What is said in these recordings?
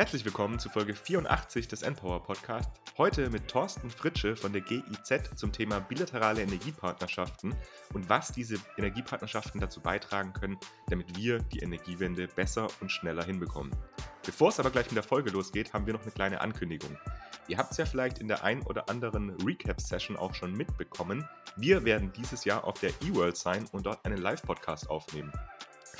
Herzlich willkommen zu Folge 84 des Empower Podcast. Heute mit Thorsten Fritsche von der GIZ zum Thema bilaterale Energiepartnerschaften und was diese Energiepartnerschaften dazu beitragen können, damit wir die Energiewende besser und schneller hinbekommen. Bevor es aber gleich mit der Folge losgeht, haben wir noch eine kleine Ankündigung. Ihr habt es ja vielleicht in der ein oder anderen Recap-Session auch schon mitbekommen. Wir werden dieses Jahr auf der eWorld sein und dort einen Live-Podcast aufnehmen.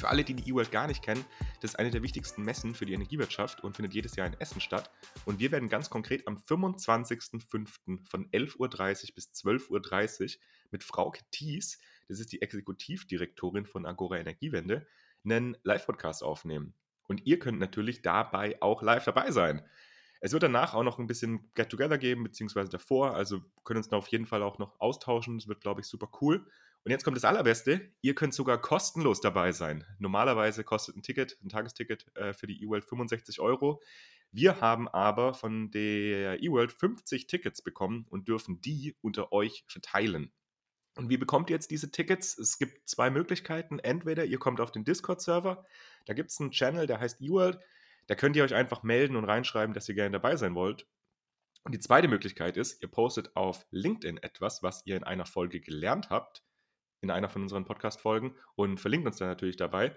Für alle, die die eWorld gar nicht kennen, das ist eine der wichtigsten Messen für die Energiewirtschaft und findet jedes Jahr in Essen statt. Und wir werden ganz konkret am 25.05. von 11.30 Uhr bis 12.30 Uhr mit Frau Thies, das ist die Exekutivdirektorin von Agora Energiewende, einen Live-Podcast aufnehmen. Und ihr könnt natürlich dabei auch live dabei sein. Es wird danach auch noch ein bisschen Get-Together geben, beziehungsweise davor. Also können uns da auf jeden Fall auch noch austauschen. Das wird, glaube ich, super cool. Und jetzt kommt das Allerbeste, ihr könnt sogar kostenlos dabei sein. Normalerweise kostet ein Ticket, ein Tagesticket äh, für die eWorld 65 Euro. Wir haben aber von der eWorld 50 Tickets bekommen und dürfen die unter euch verteilen. Und wie bekommt ihr jetzt diese Tickets? Es gibt zwei Möglichkeiten. Entweder ihr kommt auf den Discord-Server, da gibt es einen Channel, der heißt eWorld. Da könnt ihr euch einfach melden und reinschreiben, dass ihr gerne dabei sein wollt. Und die zweite Möglichkeit ist, ihr postet auf LinkedIn etwas, was ihr in einer Folge gelernt habt in einer von unseren Podcast-Folgen und verlinkt uns dann natürlich dabei.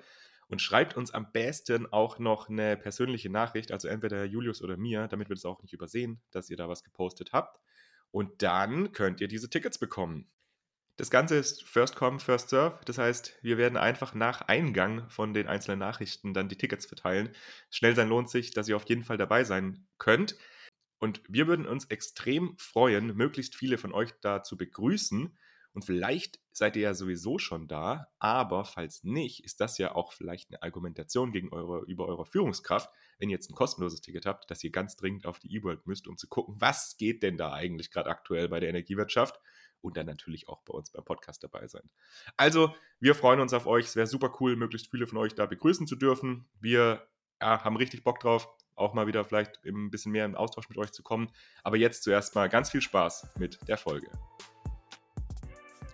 Und schreibt uns am besten auch noch eine persönliche Nachricht, also entweder Julius oder mir, damit wir das auch nicht übersehen, dass ihr da was gepostet habt. Und dann könnt ihr diese Tickets bekommen. Das Ganze ist First Come, First Serve. Das heißt, wir werden einfach nach Eingang von den einzelnen Nachrichten dann die Tickets verteilen. Schnell sein lohnt sich, dass ihr auf jeden Fall dabei sein könnt. Und wir würden uns extrem freuen, möglichst viele von euch da zu begrüßen. Und vielleicht seid ihr ja sowieso schon da, aber falls nicht, ist das ja auch vielleicht eine Argumentation gegen eure, über eure Führungskraft, wenn ihr jetzt ein kostenloses Ticket habt, dass ihr ganz dringend auf die E-World müsst, um zu gucken, was geht denn da eigentlich gerade aktuell bei der Energiewirtschaft und dann natürlich auch bei uns beim Podcast dabei sein. Also, wir freuen uns auf euch. Es wäre super cool, möglichst viele von euch da begrüßen zu dürfen. Wir ja, haben richtig Bock drauf, auch mal wieder vielleicht ein bisschen mehr im Austausch mit euch zu kommen. Aber jetzt zuerst mal ganz viel Spaß mit der Folge.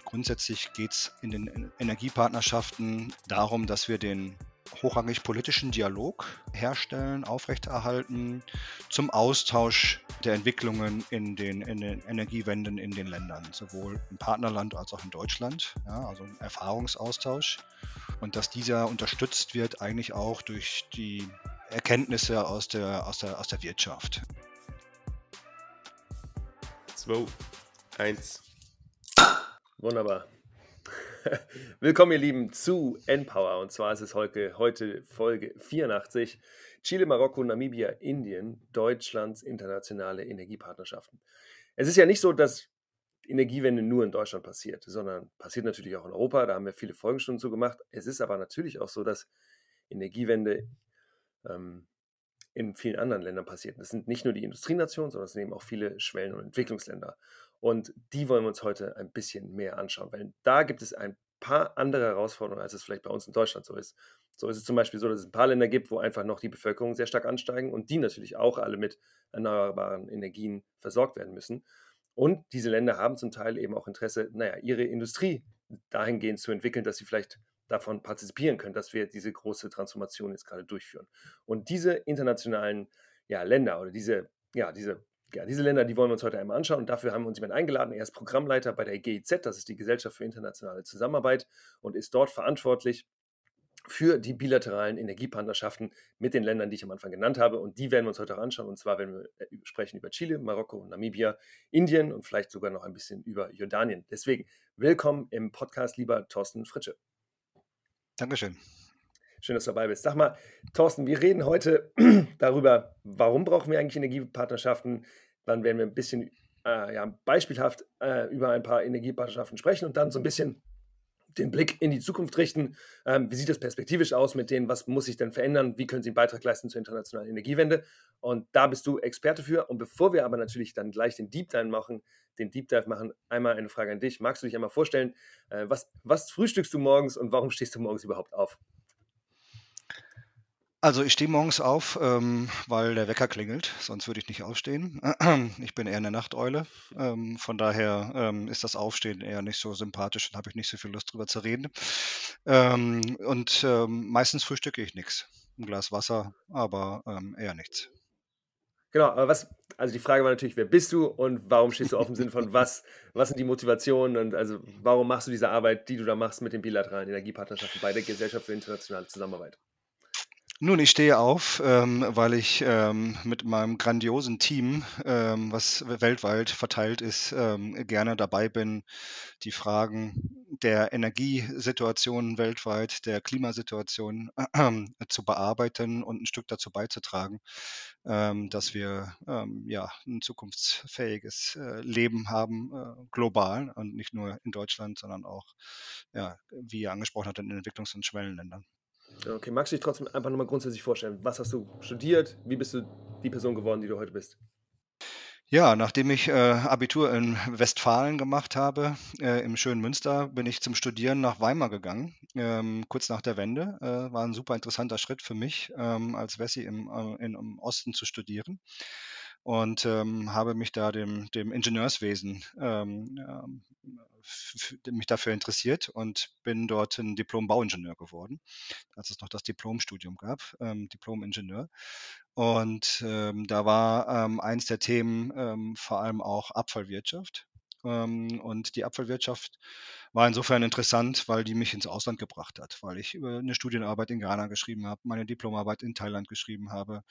Grundsätzlich geht es in den Energiepartnerschaften darum, dass wir den hochrangig politischen Dialog herstellen, aufrechterhalten zum Austausch der Entwicklungen in den, in den Energiewenden in den Ländern, sowohl im Partnerland als auch in Deutschland, ja, also ein Erfahrungsaustausch. Und dass dieser unterstützt wird eigentlich auch durch die Erkenntnisse aus der, aus der, aus der Wirtschaft. 2, 1. Wunderbar. Willkommen, ihr Lieben, zu Npower. Und zwar ist es heute, heute Folge 84. Chile, Marokko, Namibia, Indien, Deutschlands internationale Energiepartnerschaften. Es ist ja nicht so, dass Energiewende nur in Deutschland passiert, sondern passiert natürlich auch in Europa. Da haben wir viele Folgenstunden zu gemacht. Es ist aber natürlich auch so, dass Energiewende ähm, in vielen anderen Ländern passiert. Das sind nicht nur die Industrienationen, sondern es sind eben auch viele Schwellen- und Entwicklungsländer. Und die wollen wir uns heute ein bisschen mehr anschauen, weil da gibt es ein paar andere Herausforderungen, als es vielleicht bei uns in Deutschland so ist. So ist es zum Beispiel so, dass es ein paar Länder gibt, wo einfach noch die Bevölkerung sehr stark ansteigen und die natürlich auch alle mit erneuerbaren Energien versorgt werden müssen. Und diese Länder haben zum Teil eben auch Interesse, naja, ihre Industrie dahingehend zu entwickeln, dass sie vielleicht davon partizipieren können, dass wir diese große Transformation jetzt gerade durchführen. Und diese internationalen ja, Länder oder diese, ja, diese ja, diese Länder, die wollen wir uns heute einmal anschauen und dafür haben wir uns jemanden eingeladen. Er ist Programmleiter bei der GIZ, das ist die Gesellschaft für internationale Zusammenarbeit und ist dort verantwortlich für die bilateralen Energiepartnerschaften mit den Ländern, die ich am Anfang genannt habe. Und die werden wir uns heute auch anschauen. Und zwar werden wir äh, sprechen über Chile, Marokko, Namibia, Indien und vielleicht sogar noch ein bisschen über Jordanien. Deswegen willkommen im Podcast, lieber Thorsten Fritsche. Dankeschön. Schön, dass du dabei bist. Sag mal, Thorsten, wir reden heute darüber, warum brauchen wir eigentlich Energiepartnerschaften. Dann werden wir ein bisschen äh, ja, beispielhaft äh, über ein paar Energiepartnerschaften sprechen und dann so ein bisschen den Blick in die Zukunft richten. Ähm, wie sieht es perspektivisch aus mit denen? Was muss sich denn verändern? Wie können sie einen Beitrag leisten zur internationalen Energiewende? Und da bist du Experte für. Und bevor wir aber natürlich dann gleich den Deep Dive machen, den Deep Dive machen, einmal eine Frage an dich. Magst du dich einmal vorstellen, äh, was, was frühstückst du morgens und warum stehst du morgens überhaupt auf? Also ich stehe morgens auf, ähm, weil der Wecker klingelt, sonst würde ich nicht aufstehen. Ich bin eher eine Nachteule. Ähm, von daher ähm, ist das Aufstehen eher nicht so sympathisch und habe ich nicht so viel Lust drüber zu reden. Ähm, und ähm, meistens frühstücke ich nichts. Ein Glas Wasser, aber ähm, eher nichts. Genau, aber was, also die Frage war natürlich, wer bist du und warum stehst du auf im Sinne von was, was sind die Motivationen und also warum machst du diese Arbeit, die du da machst mit den bilateralen Energiepartnerschaften bei der Gesellschaft für internationale Zusammenarbeit? Nun, ich stehe auf, ähm, weil ich ähm, mit meinem grandiosen Team, ähm, was weltweit verteilt ist, ähm, gerne dabei bin, die Fragen der Energiesituation weltweit, der Klimasituation äh, zu bearbeiten und ein Stück dazu beizutragen, ähm, dass wir ähm, ja ein zukunftsfähiges äh, Leben haben, äh, global und nicht nur in Deutschland, sondern auch, ja, wie ihr angesprochen habt, in Entwicklungs- und Schwellenländern. Okay, magst du dich trotzdem einfach nochmal grundsätzlich vorstellen? Was hast du studiert? Wie bist du die Person geworden, die du heute bist? Ja, nachdem ich äh, Abitur in Westfalen gemacht habe, äh, im schönen Münster, bin ich zum Studieren nach Weimar gegangen, ähm, kurz nach der Wende. Äh, war ein super interessanter Schritt für mich, ähm, als Wessi im, äh, in, im Osten zu studieren und ähm, habe mich da dem, dem Ingenieurswesen ähm, ähm, mich dafür interessiert und bin dort ein Diplom-Bauingenieur geworden, als es noch das Diplomstudium gab, ähm, Diplom-Ingenieur. Und ähm, da war ähm, eins der Themen ähm, vor allem auch Abfallwirtschaft. Ähm, und die Abfallwirtschaft war insofern interessant, weil die mich ins Ausland gebracht hat, weil ich über eine Studienarbeit in Ghana geschrieben habe, meine Diplomarbeit in Thailand geschrieben habe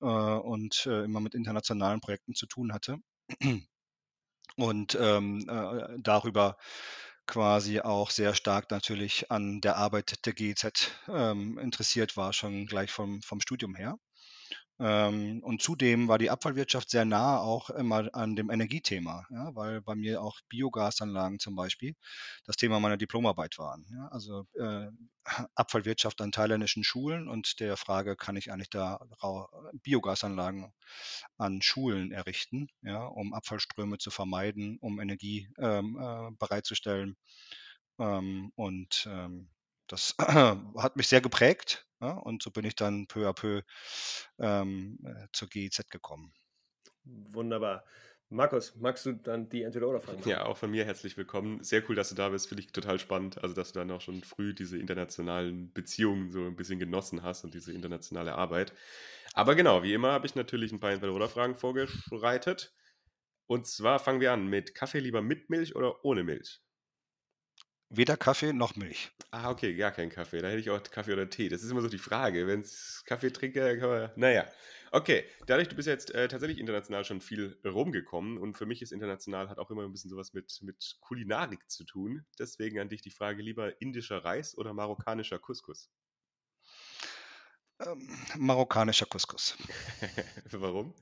äh, und äh, immer mit internationalen Projekten zu tun hatte und ähm, äh, darüber quasi auch sehr stark natürlich an der Arbeit der GEZ ähm, interessiert war, schon gleich vom, vom Studium her. Ähm, und zudem war die Abfallwirtschaft sehr nah auch immer an dem Energiethema, ja, weil bei mir auch Biogasanlagen zum Beispiel das Thema meiner Diplomarbeit waren. Ja, also äh, Abfallwirtschaft an thailändischen Schulen und der Frage, kann ich eigentlich da Biogasanlagen an Schulen errichten, ja, um Abfallströme zu vermeiden, um Energie ähm, äh, bereitzustellen. Ähm, und ähm, das hat mich sehr geprägt ja, und so bin ich dann peu à peu ähm, äh, zur GIZ gekommen. Wunderbar. Markus, magst du dann die Entweder-Oder-Fragen? Ja, auch von mir herzlich willkommen. Sehr cool, dass du da bist. Finde ich total spannend. Also, dass du dann auch schon früh diese internationalen Beziehungen so ein bisschen genossen hast und diese internationale Arbeit. Aber genau, wie immer habe ich natürlich ein paar Entweder-Oder-Fragen vorgeschreitet. Und zwar fangen wir an mit Kaffee lieber mit Milch oder ohne Milch? Weder Kaffee noch Milch. Ah, okay, gar kein Kaffee. Da hätte ich auch Kaffee oder Tee. Das ist immer so die Frage. Wenn es Kaffee trinke, kann man. Naja. Okay, dadurch, du bist jetzt äh, tatsächlich international schon viel rumgekommen und für mich ist international hat auch immer ein bisschen sowas mit, mit Kulinarik zu tun. Deswegen an dich die Frage: lieber indischer Reis oder marokkanischer Couscous? Ähm, marokkanischer Couscous. Warum?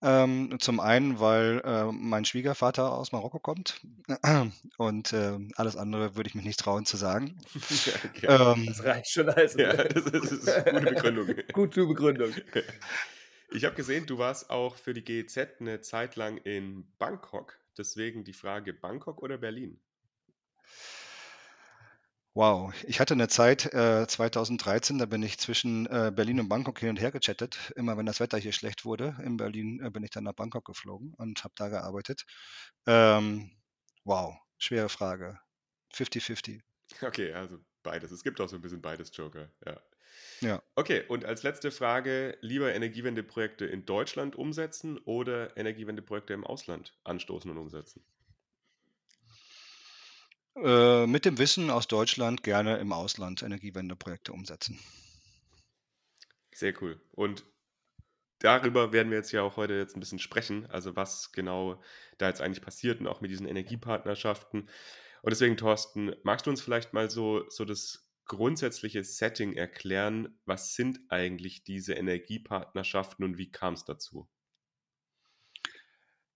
Ähm, zum einen, weil äh, mein Schwiegervater aus Marokko kommt und äh, alles andere würde ich mich nicht trauen zu sagen. okay. ähm, das reicht schon also. Ja, das ist, das ist eine gute Begründung. gute Begründung. Ich habe gesehen, du warst auch für die GEZ eine Zeit lang in Bangkok. Deswegen die Frage, Bangkok oder Berlin? Wow, ich hatte eine Zeit, äh, 2013, da bin ich zwischen äh, Berlin und Bangkok hin und her gechattet. Immer wenn das Wetter hier schlecht wurde in Berlin, äh, bin ich dann nach Bangkok geflogen und habe da gearbeitet. Ähm, wow, schwere Frage. 50-50. Okay, also beides. Es gibt auch so ein bisschen beides Joker, ja. Ja. Okay, und als letzte Frage, lieber Energiewendeprojekte in Deutschland umsetzen oder Energiewendeprojekte im Ausland anstoßen und umsetzen? Äh, mit dem Wissen aus Deutschland gerne im Ausland Energiewendeprojekte umsetzen. Sehr cool. Und darüber werden wir jetzt ja auch heute jetzt ein bisschen sprechen, also was genau da jetzt eigentlich passiert und auch mit diesen Energiepartnerschaften. Und deswegen, Thorsten, magst du uns vielleicht mal so, so das grundsätzliche Setting erklären? Was sind eigentlich diese Energiepartnerschaften und wie kam es dazu?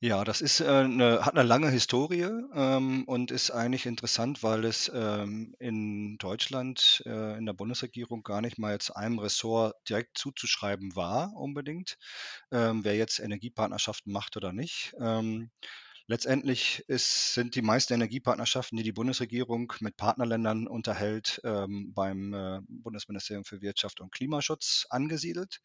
Ja, das ist, äh, 'ne hat eine lange Historie, ähm, und ist eigentlich interessant, weil es, ähm, in Deutschland, äh, in der Bundesregierung gar nicht mal jetzt einem Ressort direkt zuzuschreiben war unbedingt, ähm, wer jetzt Energiepartnerschaften macht oder nicht. Ähm, letztendlich ist sind die meisten Energiepartnerschaften, die die Bundesregierung mit Partnerländern unterhält, ähm, beim, äh, Bundesministerium für Wirtschaft und Klimaschutz angesiedelt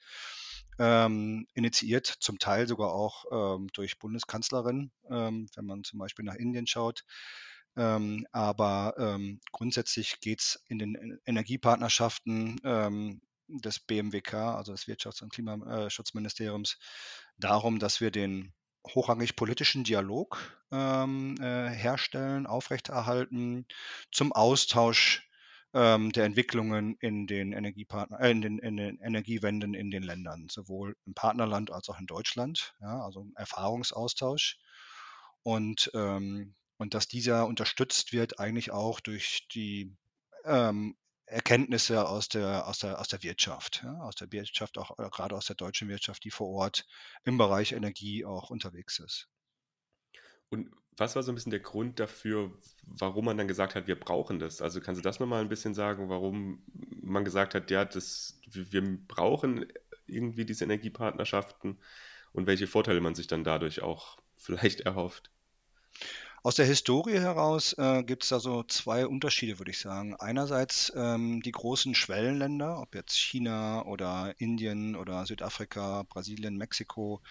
ähm, initiiert, zum Teil sogar auch ähm, durch Bundeskanzlerin, ähm, wenn man zum Beispiel nach Indien schaut. Ähm, aber ähm, grundsätzlich geht es in den Energiepartnerschaften ähm, des BMWK, also des Wirtschafts- und Klimaschutzministeriums, darum, dass wir den hochrangig politischen Dialog äh, herstellen, aufrechterhalten zum Austausch ähm, der Entwicklungen in den, Energiepartner, äh, in, den, in den Energiewenden in den Ländern, sowohl im Partnerland als auch in Deutschland, ja, also Erfahrungsaustausch. Und, ähm, und dass dieser unterstützt wird eigentlich auch durch die ähm, Erkenntnisse aus der, aus der, aus der Wirtschaft, ja, aus der Wirtschaft, auch äh, gerade aus der deutschen Wirtschaft, die vor Ort im Bereich Energie auch unterwegs ist. Und was war so ein bisschen der Grund dafür, warum man dann gesagt hat, wir brauchen das? Also kannst du das nochmal ein bisschen sagen, warum man gesagt hat, ja, das, wir brauchen irgendwie diese Energiepartnerschaften und welche Vorteile man sich dann dadurch auch vielleicht erhofft? Aus der Historie heraus äh, gibt es da so zwei Unterschiede, würde ich sagen. Einerseits ähm, die großen Schwellenländer, ob jetzt China oder Indien oder Südafrika, Brasilien, Mexiko.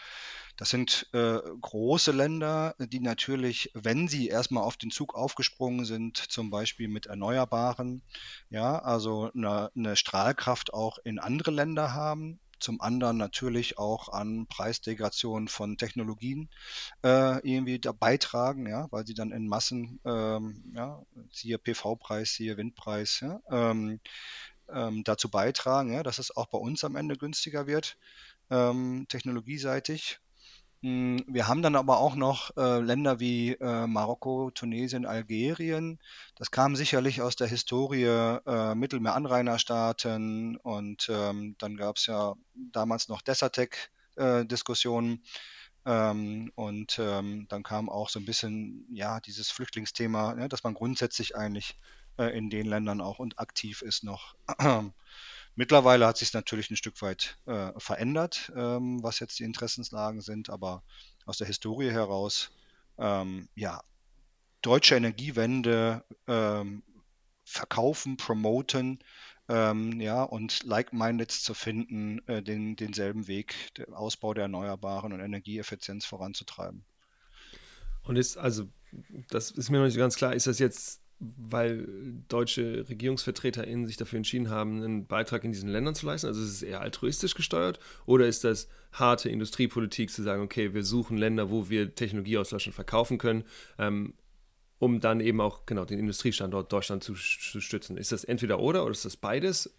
Das sind äh, große Länder, die natürlich, wenn sie erstmal auf den Zug aufgesprungen sind, zum Beispiel mit Erneuerbaren, ja, also eine, eine Strahlkraft auch in andere Länder haben, zum anderen natürlich auch an Preisdegradation von Technologien äh, irgendwie da beitragen, ja, weil sie dann in Massen, ähm, ja, siehe PV-Preis, siehe Windpreis, ja, ähm, ähm, dazu beitragen, ja, dass es auch bei uns am Ende günstiger wird, ähm, technologieseitig. Hm, wir haben dann aber auch noch äh, Länder wie äh, Marokko, Tunesien, Algerien. Das kam sicherlich aus der Historie äh, Mittelmeeranrainerstaaten und ähm, dann gab es ja damals noch Desertec-Diskussionen. Ähm, und ähm, dann kam auch so ein bisschen ja dieses Flüchtlingsthema, ja, dass man grundsätzlich eigentlich äh, in den Ländern auch und aktiv ist noch. Mittlerweile hat sich natürlich ein Stück weit äh, verändert, ähm, was jetzt die Interessenslagen sind, aber aus der Historie heraus, ähm, ja, deutsche Energiewende ähm, verkaufen, promoten, ähm, ja, und like-minded zu finden, äh, den, denselben Weg, den Ausbau der Erneuerbaren und Energieeffizienz voranzutreiben. Und ist, also, das ist mir noch nicht ganz klar, ist das jetzt weil deutsche RegierungsvertreterInnen sich dafür entschieden haben, einen Beitrag in diesen Ländern zu leisten? Also ist es eher altruistisch gesteuert oder ist das harte Industriepolitik zu sagen, okay, wir suchen Länder, wo wir Technologie aus Deutschland verkaufen können, ähm, um dann eben auch genau den Industriestandort Deutschland zu, zu stützen? Ist das entweder oder oder ist das beides?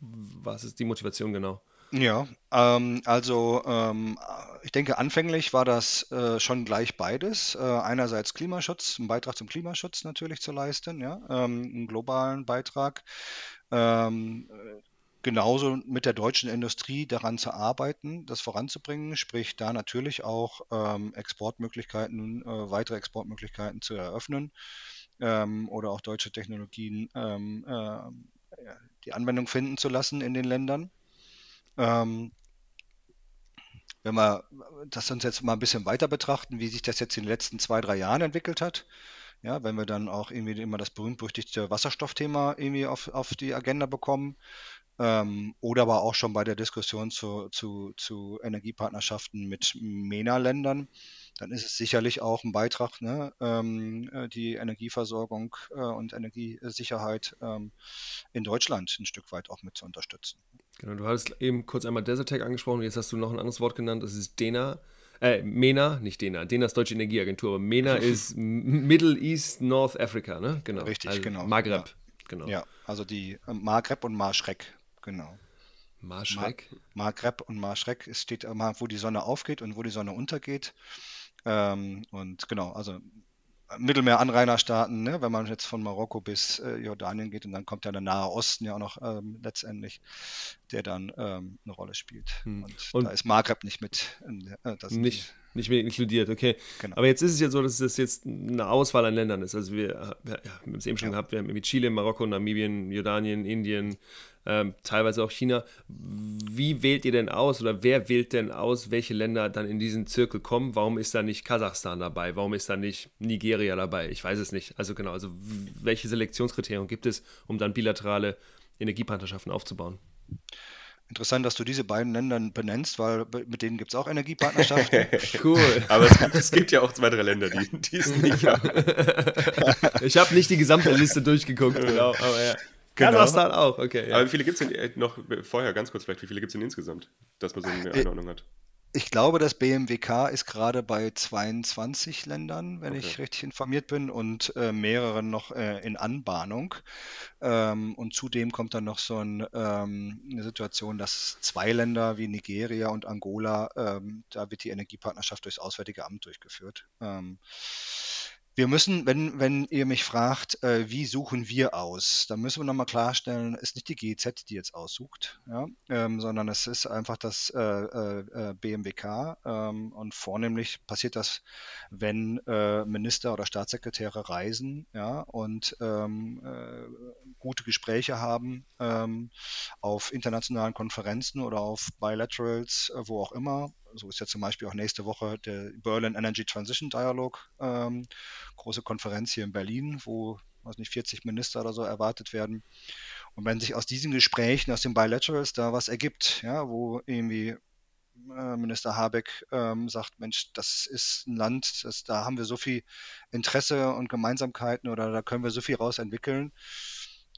Was ist die Motivation genau? Ja, ähm, also ähm, ich denke, anfänglich war das äh, schon gleich beides. Äh, einerseits Klimaschutz, einen Beitrag zum Klimaschutz natürlich zu leisten, ja, ähm, einen globalen Beitrag. Ähm, äh, genauso mit der deutschen Industrie daran zu arbeiten, das voranzubringen, sprich da natürlich auch ähm, Exportmöglichkeiten, äh, weitere Exportmöglichkeiten zu eröffnen ähm, oder auch deutsche Technologien ähm, äh, die Anwendung finden zu lassen in den Ländern. Ähm, wenn wir das uns jetzt mal ein bisschen weiter betrachten, wie sich das jetzt in den letzten zwei, drei Jahren entwickelt hat, ja, wenn wir dann auch irgendwie immer das berühmt-berüchtigte Wasserstoffthema irgendwie auf, auf die Agenda bekommen, ähm, oder aber auch schon bei der Diskussion zu, zu, zu Energiepartnerschaften mit MENA-Ländern, dann ist es sicherlich auch ein Beitrag, ne, ähm, äh, die Energieversorgung äh, und Energiesicherheit ähm, in Deutschland ein Stück weit auch mit zu unterstützen. Genau, du hattest eben kurz einmal Desertec angesprochen, jetzt hast du noch ein anderes Wort genannt, das ist DENA. Äh, MENA, nicht DENA, DENA ist Deutsche Energieagentur, aber MENA ist Middle East North Africa, ne? Genau. Richtig, also genau. Maghreb, ja. genau. Ja, also die äh, Maghreb und Marschrek, genau. Marschrek? Maghreb und Marschrek, es steht immer, wo die Sonne aufgeht und wo die Sonne untergeht. Ähm, und genau, also Mittelmeeranrainerstaaten, ne? wenn man jetzt von Marokko bis äh, Jordanien geht und dann kommt ja der Nahe Osten ja auch noch ähm, letztendlich, der dann ähm, eine Rolle spielt. Hm. Und, und, da ist Maghreb nicht mit. Äh, nicht, nicht mehr inkludiert, okay. Genau. Aber jetzt ist es ja so, dass das jetzt eine Auswahl an Ländern ist. Also wir, ja, wir haben es eben schon ja. gehabt, wir haben mit Chile, Marokko, Namibien, Jordanien, Indien, ähm, teilweise auch China. Wie wählt ihr denn aus oder wer wählt denn aus, welche Länder dann in diesen Zirkel kommen? Warum ist da nicht Kasachstan dabei? Warum ist da nicht Nigeria dabei? Ich weiß es nicht. Also genau, also welche Selektionskriterien gibt es, um dann bilaterale Energiepartnerschaften aufzubauen? Interessant, dass du diese beiden Länder benennst, weil mit denen gibt es auch Energiepartnerschaften. cool. Aber es gibt, es gibt, ja auch zwei, drei Länder, die, die es nicht haben. ich habe nicht die gesamte Liste durchgeguckt, genau, aber ja. Genau. Kasachstan auch, okay. Ja. Aber wie viele gibt es denn äh, noch, vorher ganz kurz vielleicht, wie viele gibt es denn insgesamt, dass man so eine äh, Einordnung hat? Ich glaube, das BMWK ist gerade bei 22 Ländern, wenn okay. ich richtig informiert bin, und äh, mehreren noch äh, in Anbahnung. Ähm, und zudem kommt dann noch so ein, ähm, eine Situation, dass zwei Länder wie Nigeria und Angola, ähm, da wird die Energiepartnerschaft durchs Auswärtige Amt durchgeführt. Wir müssen, wenn, wenn ihr mich fragt, äh, wie suchen wir aus, dann müssen wir nochmal klarstellen, es ist nicht die GEZ, die jetzt aussucht, ja, ähm, sondern es ist einfach das äh, äh, BMWK ähm, und vornehmlich passiert das, wenn äh, Minister oder Staatssekretäre reisen ja, und ähm, äh, gute Gespräche haben ähm, auf internationalen Konferenzen oder auf Bilaterals, äh, wo auch immer so ist ja zum Beispiel auch nächste Woche der Berlin Energy Transition Dialogue, ähm, große Konferenz hier in Berlin, wo weiß nicht, 40 Minister oder so erwartet werden. Und wenn sich aus diesen Gesprächen, aus den Bilaterals da was ergibt, ja, wo irgendwie äh, Minister Habeck ähm, sagt, Mensch, das ist ein Land, das, da haben wir so viel Interesse und Gemeinsamkeiten oder da können wir so viel raus entwickeln,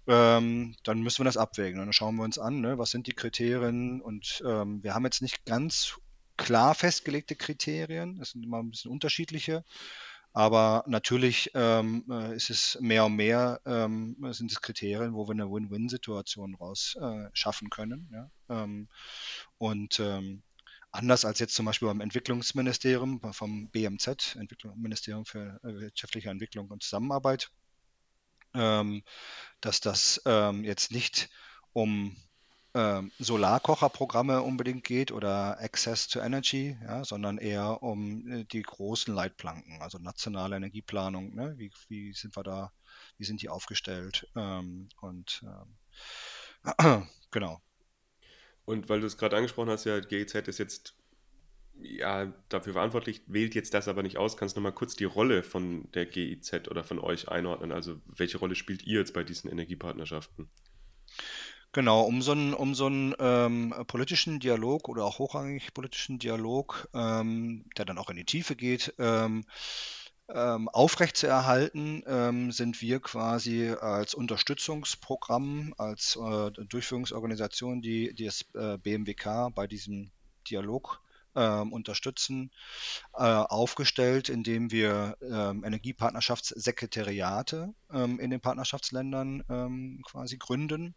ähm, dann müssen wir das abwägen. Und dann schauen wir uns an, ne, was sind die Kriterien. Und ähm, wir haben jetzt nicht ganz klar festgelegte Kriterien. Das sind immer ein bisschen unterschiedliche. Aber natürlich ähm, äh, ist es mehr und mehr, ähm, sind es Kriterien, wo wir eine Win-Win-Situation raus äh, schaffen können. Ja? Ähm, und ähm, anders als jetzt zum Beispiel beim Entwicklungsministerium, vom BMZ, Ministerium für äh, wirtschaftliche Entwicklung und Zusammenarbeit, ähm, dass das ähm, jetzt nicht um ähm, Solarkocherprogramme unbedingt geht oder Access to Energy, ja, sondern eher um äh, die großen Leitplanken, also nationale Energieplanung. Ne? Wie, wie sind wir da, wie sind die aufgestellt? Ähm, und ähm, genau. Und weil du es gerade angesprochen hast, ja, GEZ ist jetzt ja, dafür verantwortlich, wählt jetzt das aber nicht aus. Kannst du noch mal kurz die Rolle von der GIZ oder von euch einordnen? Also welche Rolle spielt ihr jetzt bei diesen Energiepartnerschaften? Genau, um so einen, um so einen ähm, politischen Dialog oder auch hochrangig politischen Dialog, ähm, der dann auch in die Tiefe geht, ähm, ähm, aufrechtzuerhalten, ähm, sind wir quasi als Unterstützungsprogramm, als äh, Durchführungsorganisation, die, die das äh, BMWK bei diesem Dialog ähm, unterstützen, äh, aufgestellt, indem wir ähm, Energiepartnerschaftssekretariate ähm, in den Partnerschaftsländern ähm, quasi gründen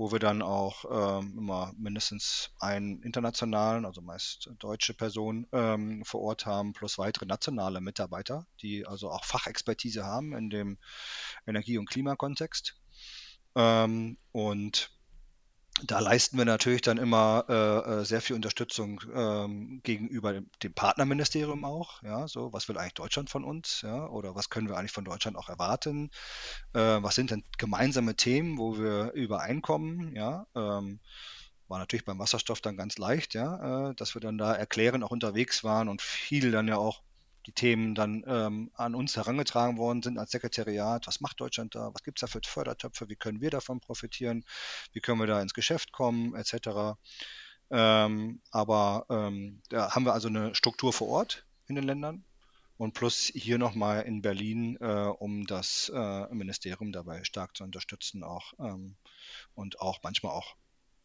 wo wir dann auch ähm, immer mindestens einen internationalen, also meist deutsche Person ähm, vor Ort haben, plus weitere nationale Mitarbeiter, die also auch Fachexpertise haben in dem Energie- und Klimakontext. Ähm, und da leisten wir natürlich dann immer äh, äh, sehr viel Unterstützung ähm, gegenüber dem, Partnerministerium auch. Ja, so was will eigentlich Deutschland von uns? Ja, oder was können wir eigentlich von Deutschland auch erwarten? Äh, was sind denn gemeinsame Themen, wo wir übereinkommen? Ja, ähm, war natürlich beim Wasserstoff dann ganz leicht, ja, äh, dass wir dann da erklären, auch unterwegs waren und viel dann ja auch die Themen dann ähm, an uns herangetragen worden sind als Sekretariat. Was macht Deutschland da? Was gibt es da für Fördertöpfe? Wie können wir davon profitieren? Wie können wir da ins Geschäft kommen, etc. Ähm, aber ähm, da haben wir also eine Struktur vor Ort in den Ländern und plus hier nochmal in Berlin, äh, um das äh, Ministerium dabei stark zu unterstützen auch ähm, und auch manchmal auch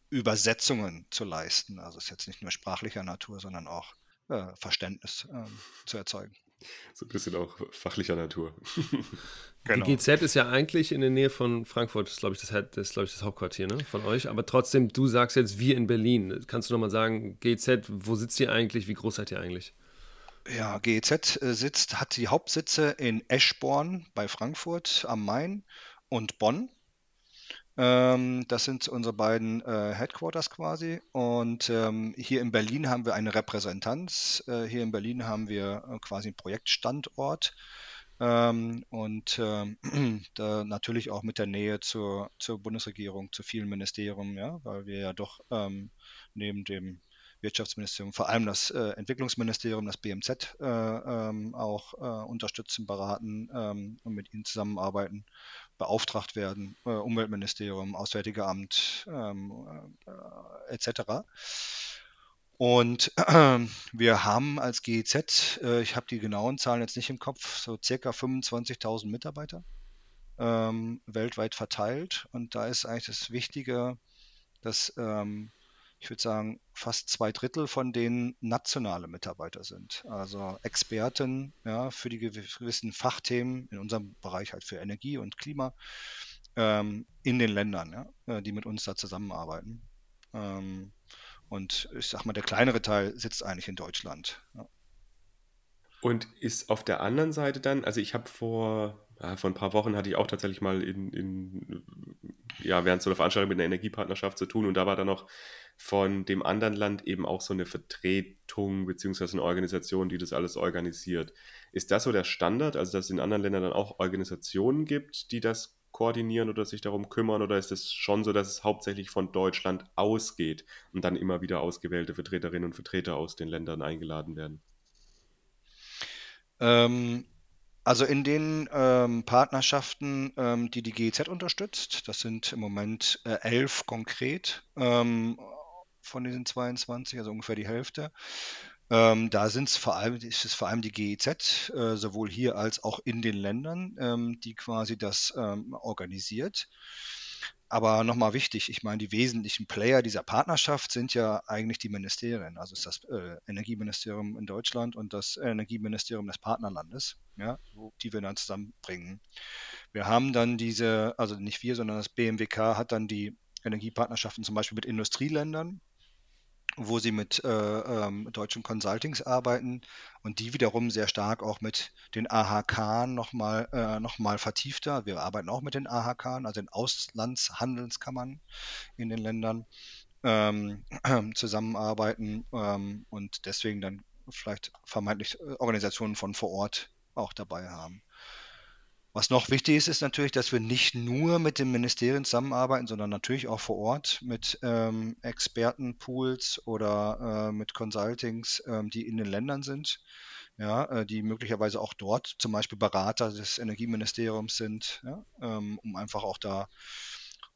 Übersetzungen zu leisten. Also es ist jetzt nicht nur sprachlicher Natur, sondern auch äh, Verständnis ähm, zu erzeugen. So ein bisschen auch fachlicher Natur. genau. Die GZ ist ja eigentlich in der Nähe von Frankfurt, das glaube ich, das, das, glaub ich, das Hauptquartier ne, von euch. Aber trotzdem, du sagst jetzt wir in Berlin. Kannst du nochmal sagen, GZ, wo sitzt ihr eigentlich? Wie groß seid ihr eigentlich? Ja, GEZ äh, sitzt, hat die Hauptsitze in Eschborn bei Frankfurt am Main und Bonn. Ähm, das sind unsere beiden äh, Headquarters quasi. Und ähm, hier in Berlin haben wir eine Repräsentanz. Äh, hier in Berlin haben wir äh, quasi einen Projektstandort. Ähm, und ähm, da natürlich auch mit der Nähe zur, zur Bundesregierung, zu vielen Ministerien, ja, weil wir ja doch ähm, neben dem Wirtschaftsministerium, vor allem das äh, Entwicklungsministerium, das BMZ, äh, ähm, auch äh, unterstützen, beraten ähm, und mit ihnen zusammenarbeiten beauftragt werden, äh, Umweltministerium, Auswärtige Amt ähm, äh, etc. Und wir haben als GEZ, äh, ich habe die genauen Zahlen jetzt nicht im Kopf, so circa 25.000 Mitarbeiter. ähm, weltweit verteilt. Und da ist eigentlich das Wichtige, dass ähm, ich würde sagen, fast zwei Drittel von denen nationale Mitarbeiter sind. Also Experten ja, für die gewissen Fachthemen, in unserem Bereich halt für Energie und Klima, ähm, in den Ländern, ja, äh, die mit uns da zusammenarbeiten. Ähm, und ich sag mal, der kleinere Teil sitzt eigentlich in Deutschland. Ja. Und ist auf der anderen Seite dann, also ich habe vor, vor ein paar Wochen hatte ich auch tatsächlich mal in, in ja, während so einer Veranstaltung mit einer Energiepartnerschaft zu tun und da war dann noch von dem anderen Land eben auch so eine Vertretung beziehungsweise eine Organisation, die das alles organisiert. Ist das so der Standard, also dass es in anderen Ländern dann auch Organisationen gibt, die das koordinieren oder sich darum kümmern oder ist es schon so, dass es hauptsächlich von Deutschland ausgeht und dann immer wieder ausgewählte Vertreterinnen und Vertreter aus den Ländern eingeladen werden? Ähm, also in den ähm, Partnerschaften, ähm, die die GEZ unterstützt, das sind im Moment äh, elf konkret ähm, von diesen 22, also ungefähr die Hälfte. Ähm, da sind's vor allem, ist es vor allem die GEZ, äh, sowohl hier als auch in den Ländern, ähm, die quasi das ähm, organisiert. Aber nochmal wichtig, ich meine, die wesentlichen Player dieser Partnerschaft sind ja eigentlich die Ministerien. Also ist das äh, Energieministerium in Deutschland und das Energieministerium des Partnerlandes, ja, die wir dann zusammenbringen. Wir haben dann diese, also nicht wir, sondern das BMWK hat dann die Energiepartnerschaften zum Beispiel mit Industrieländern, wo sie mit äh, ähm, deutschen Consultings arbeiten und die wiederum sehr stark auch mit den AHK nochmal äh, noch vertiefter. Wir arbeiten auch mit den AHK, also den Auslandshandelskammern in den Ländern, ähm, äh, zusammenarbeiten ähm, und deswegen dann vielleicht vermeintlich äh, Organisationen von vor Ort auch dabei haben. Was noch wichtig ist, ist natürlich, dass wir nicht nur mit den Ministerien zusammenarbeiten, sondern natürlich auch vor Ort mit ähm, Expertenpools oder äh, mit Consultings, ähm, die in den Ländern sind, ja, äh, die möglicherweise auch dort zum Beispiel Berater des Energieministeriums sind, ja, ähm, um einfach auch da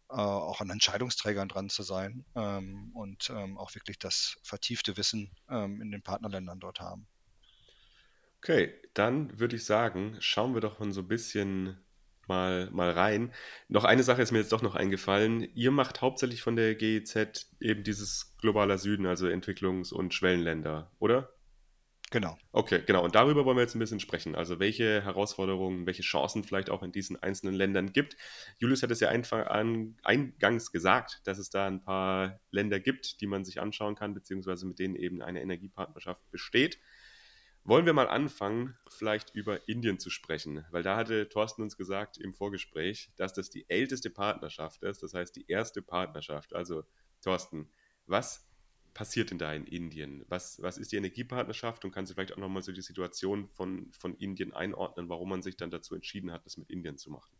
äh, auch an Entscheidungsträgern dran zu sein ähm, und ähm, auch wirklich das vertiefte Wissen ähm, in den Partnerländern dort haben. Okay, dann würde ich sagen, schauen wir doch mal so ein bisschen mal, mal rein. Noch eine Sache ist mir jetzt doch noch eingefallen. Ihr macht hauptsächlich von der GEZ eben dieses globaler Süden, also Entwicklungs- und Schwellenländer, oder? Genau. Okay, genau. Und darüber wollen wir jetzt ein bisschen sprechen. Also welche Herausforderungen, welche Chancen vielleicht auch in diesen einzelnen Ländern gibt. Julius hat es ja einfach an, eingangs gesagt, dass es da ein paar Länder gibt, die man sich anschauen kann, beziehungsweise mit denen eben eine Energiepartnerschaft besteht. Wollen wir mal anfangen, vielleicht über Indien zu sprechen, weil da hatte Thorsten uns gesagt im Vorgespräch, dass das die älteste Partnerschaft ist, das heißt die erste Partnerschaft. Also Thorsten, was passiert denn da in Indien? Was, was ist die Energiepartnerschaft und kannst du vielleicht auch nochmal so die Situation von, von Indien einordnen, warum man sich dann dazu entschieden hat, das mit Indien zu machen?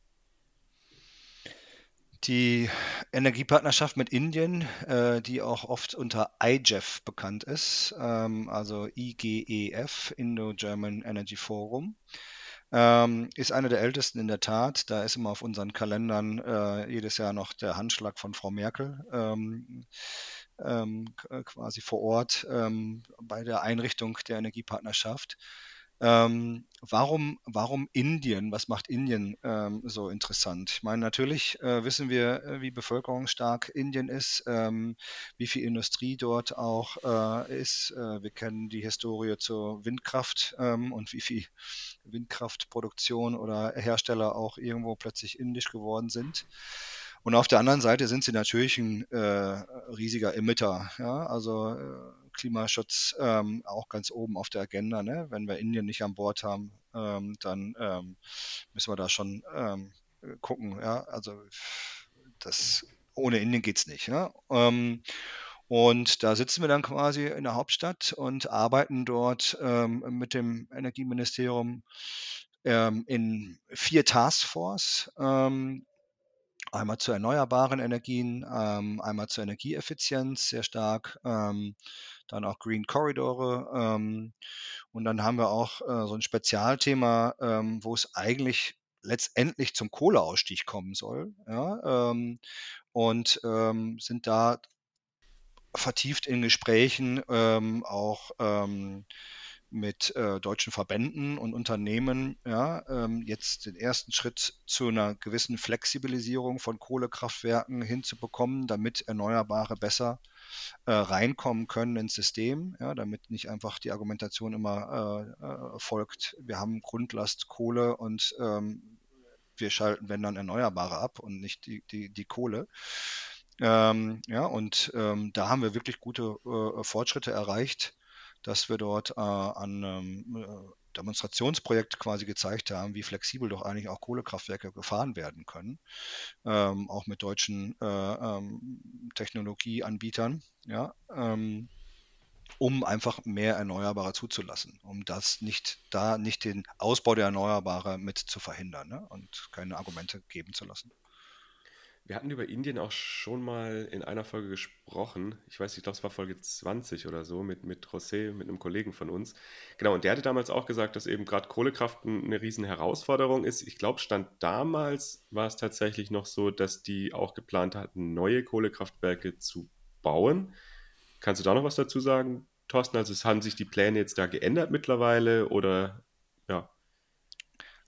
Die Energiepartnerschaft mit Indien, äh, die auch oft unter IGEF bekannt ist, ähm, also IGEF, Indo-German Energy Forum, ähm, ist eine der ältesten in der Tat. Da ist immer auf unseren Kalendern äh, jedes Jahr noch der Handschlag von Frau Merkel ähm, ähm quasi vor Ort ähm, bei der Einrichtung der Energiepartnerschaft. Ähm, warum, warum Indien? Was macht Indien ähm, so interessant? Ich meine, natürlich äh, wissen wir, äh, wie bevölkerungsstark Indien ist, ähm, wie viel Industrie dort auch äh, ist. Äh, wir kennen die Historie zur Windkraft ähm, und wie viel Windkraftproduktion oder Hersteller auch irgendwo plötzlich indisch geworden sind. Und auf der anderen Seite sind sie natürlich ein äh, riesiger Emitter. Ja? Also äh, Klimaschutz ähm, auch ganz oben auf der Agenda. Ne? Wenn wir Indien nicht an Bord haben, ähm, dann ähm, müssen wir da schon ähm, gucken. Ja? Also das, ohne Indien geht es nicht. Ne? Und da sitzen wir dann quasi in der Hauptstadt und arbeiten dort ähm, mit dem Energieministerium in vier Taskforce. Einmal zu erneuerbaren Energien, einmal zur Energieeffizienz sehr stark, dann auch Green Corridore ähm, und dann haben wir auch äh, so ein Spezialthema, ähm, wo es eigentlich letztendlich zum Kohleausstieg kommen soll. Ja, ähm, und ähm, sind da vertieft in Gesprächen auch mit äh, deutschen Verbänden und Unternehmen ja, ähm, jetzt den ersten Schritt zu einer gewissen Flexibilisierung von Kohlekraftwerken hinzubekommen, damit Erneuerbare besser äh, reinkommen können ins System, ja, damit nicht einfach die Argumentation immer äh, äh folgt, wir haben Grundlast Kohle und ähm, wir schalten, wenn dann Erneuerbare ab und nicht die, die, die Kohle. Ähm, ja, und ähm, da haben wir wirklich gute äh, Fortschritte erreicht, dass wir dort äh, an einem äh, Demonstrationsprojekt quasi gezeigt haben, wie flexibel doch eigentlich auch Kohlekraftwerke gefahren werden können, ähm, auch mit deutschen äh, ähm, Technologieanbietern, ja, ähm, um einfach mehr Erneuerbare zuzulassen, um das nicht, da nicht den Ausbau der Erneuerbare mit zu verhindern ne, und keine Argumente geben zu lassen. Wir hatten über Indien auch schon mal in einer Folge gesprochen. Ich weiß nicht, ich glaube, es war Folge 20 oder so mit, mit José, mit einem Kollegen von uns. Genau, und der hatte damals auch gesagt, dass eben gerade Kohlekraft eine riesen Herausforderung ist. Ich glaube, Stand damals war es tatsächlich noch so, dass die auch geplant hatten, neue Kohlekraftwerke zu bauen. Kannst du da noch was dazu sagen, Thorsten? Also haben sich die Pläne jetzt da geändert mittlerweile oder?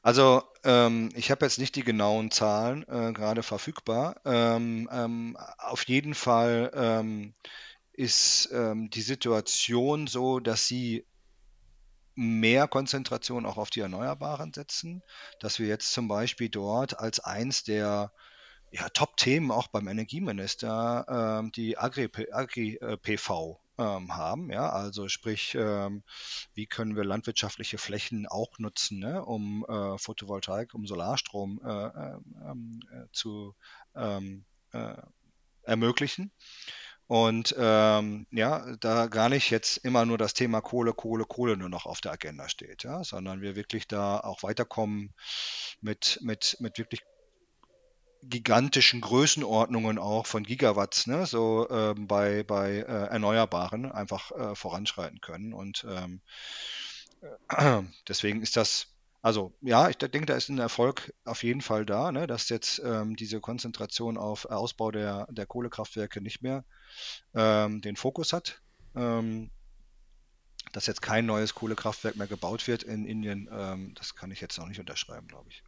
Also ähm, ich habe jetzt nicht die genauen Zahlen äh, gerade verfügbar. Ähm, ähm, auf jeden Fall ähm, ist ähm, die Situation so, dass sie mehr Konzentration auch auf die Erneuerbaren setzen, dass wir jetzt zum Beispiel dort als eins der ja, Top-Themen auch beim Energieminister ähm, die Agri-PV Agri, äh, ähm, haben. Ja? Also sprich, ähm, wie können wir landwirtschaftliche Flächen auch nutzen, ne? um äh, Photovoltaik, um Solarstrom äh, ähm, ähm, äh, zu ähm, äh, ermöglichen. Und ähm, ja, da gar nicht jetzt immer nur das Thema Kohle, Kohle, Kohle nur noch auf der Agenda steht, ja, sondern wir wirklich da auch weiterkommen mit, mit, mit wirklich gigantischen Größenordnungen auch von Gigawatts, ne, so ähm, bei, bei äh, Erneuerbaren einfach äh, voranschreiten können. Und ähm, äh, deswegen ist das, also ja, ich denke, da ist ein Erfolg auf jeden Fall da, ne, dass jetzt ähm, diese Konzentration auf Ausbau der, der Kohlekraftwerke nicht mehr ähm, den Fokus hat. Ähm, dass jetzt kein neues Kohlekraftwerk mehr gebaut wird in Indien, ähm, das kann ich jetzt noch nicht unterschreiben, glaube ich.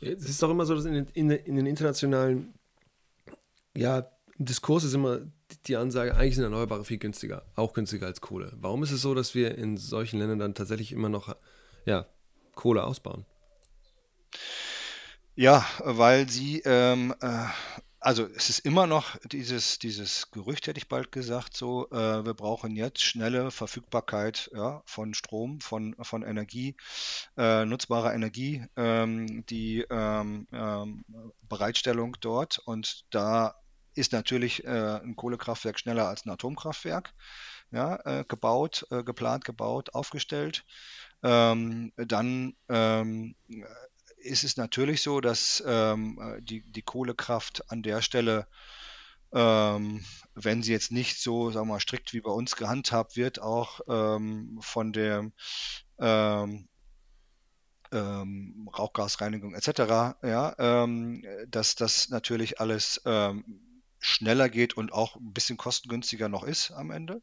Es ist doch immer so, dass in den, in, in den internationalen ja, Diskurs ist immer die Ansage, eigentlich sind Erneuerbare viel günstiger, auch günstiger als Kohle. Warum ist es so, dass wir in solchen Ländern dann tatsächlich immer noch ja, Kohle ausbauen? Ja, weil sie ähm, äh, also es ist immer noch dieses, dieses Gerücht, hätte ich bald gesagt, so, äh, wir brauchen jetzt schnelle Verfügbarkeit ja, von Strom, von, von Energie, äh, nutzbarer Energie, ähm, die ähm, ähm, Bereitstellung dort. Und da ist natürlich äh, ein Kohlekraftwerk schneller als ein Atomkraftwerk ja, äh, gebaut, äh, geplant, gebaut, aufgestellt. Ähm, dann ähm, ist es natürlich so, dass ähm, äh, die, die Kohlekraft an der Stelle, ähm, wenn sie jetzt nicht so, sagen wir mal, strikt wie bei uns gehandhabt wird, auch ähm, von der ähm, ähm, Rauchgasreinigung etc., ja, ähm, dass das natürlich alles schneller geht und auch ein bisschen kostengünstiger noch ist am Ende.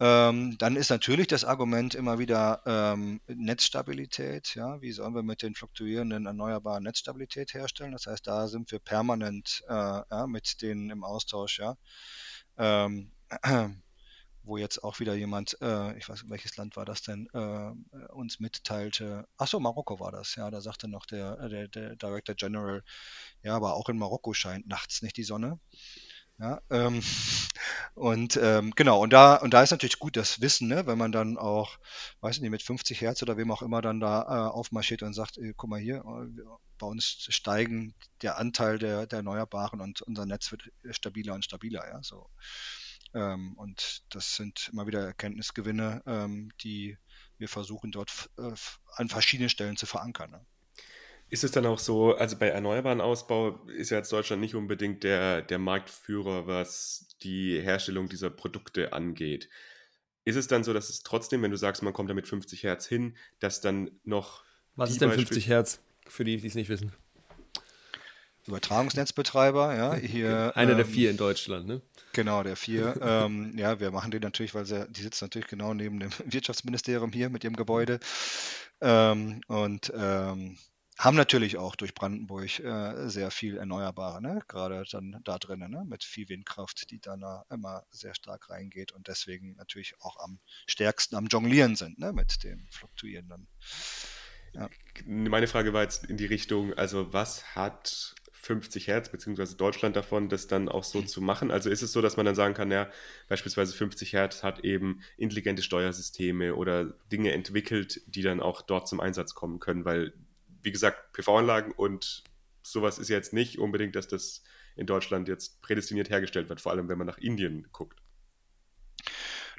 Ähm, dann ist natürlich das Argument immer wieder ähm, Netzstabilität. Ja, wie sollen wir mit den fluktuierenden erneuerbaren Netzstabilität herstellen? Das heißt, da sind wir permanent äh, ja, mit denen im Austausch. Ja, ähm, wo jetzt auch wieder jemand, äh, ich weiß welches Land war das denn, äh, uns mitteilte. Ach so, Marokko war das. Ja, da sagte noch der, der, der Director General, ja, aber auch in Marokko scheint nachts nicht die Sonne. Ja, ähm, und ähm, genau, und da, und da ist natürlich gut das Wissen, ne, wenn man dann auch, weiß nicht, mit 50 Hertz oder wem auch immer dann da äh, aufmarschiert und sagt, ey, guck mal hier, äh, bei uns steigen der Anteil der, der Erneuerbaren und unser Netz wird stabiler und stabiler, ja. So. Ähm, und das sind immer wieder Erkenntnisgewinne, ähm, die wir versuchen dort äh, an verschiedenen Stellen zu verankern. Ne? Ist es dann auch so, also bei erneuerbaren Ausbau ist ja jetzt Deutschland nicht unbedingt der, der Marktführer, was die Herstellung dieser Produkte angeht. Ist es dann so, dass es trotzdem, wenn du sagst, man kommt da mit 50 Hertz hin, dass dann noch. Was ist denn 50 Hertz für die, die es nicht wissen? Übertragungsnetzbetreiber. Ja, hier, Einer ähm, der vier in Deutschland, ne? Genau, der vier. ähm, ja, wir machen den natürlich, weil sie, die sitzen natürlich genau neben dem Wirtschaftsministerium hier mit ihrem Gebäude. Ähm, und ähm, haben natürlich auch durch Brandenburg äh, sehr viel Erneuerbare, ne? gerade dann da drinnen, ne? mit viel Windkraft, die dann immer sehr stark reingeht und deswegen natürlich auch am stärksten am Jonglieren sind ne? mit dem fluktuierenden. Ja. Meine Frage war jetzt in die Richtung, also was hat 50 Hertz beziehungsweise Deutschland davon, das dann auch so mhm. zu machen? Also ist es so, dass man dann sagen kann, ja, beispielsweise 50 Hertz hat eben intelligente Steuersysteme oder Dinge entwickelt, die dann auch dort zum Einsatz kommen können, weil wie gesagt, PV-Anlagen und sowas ist jetzt nicht unbedingt, dass das in Deutschland jetzt prädestiniert hergestellt wird, vor allem wenn man nach Indien guckt.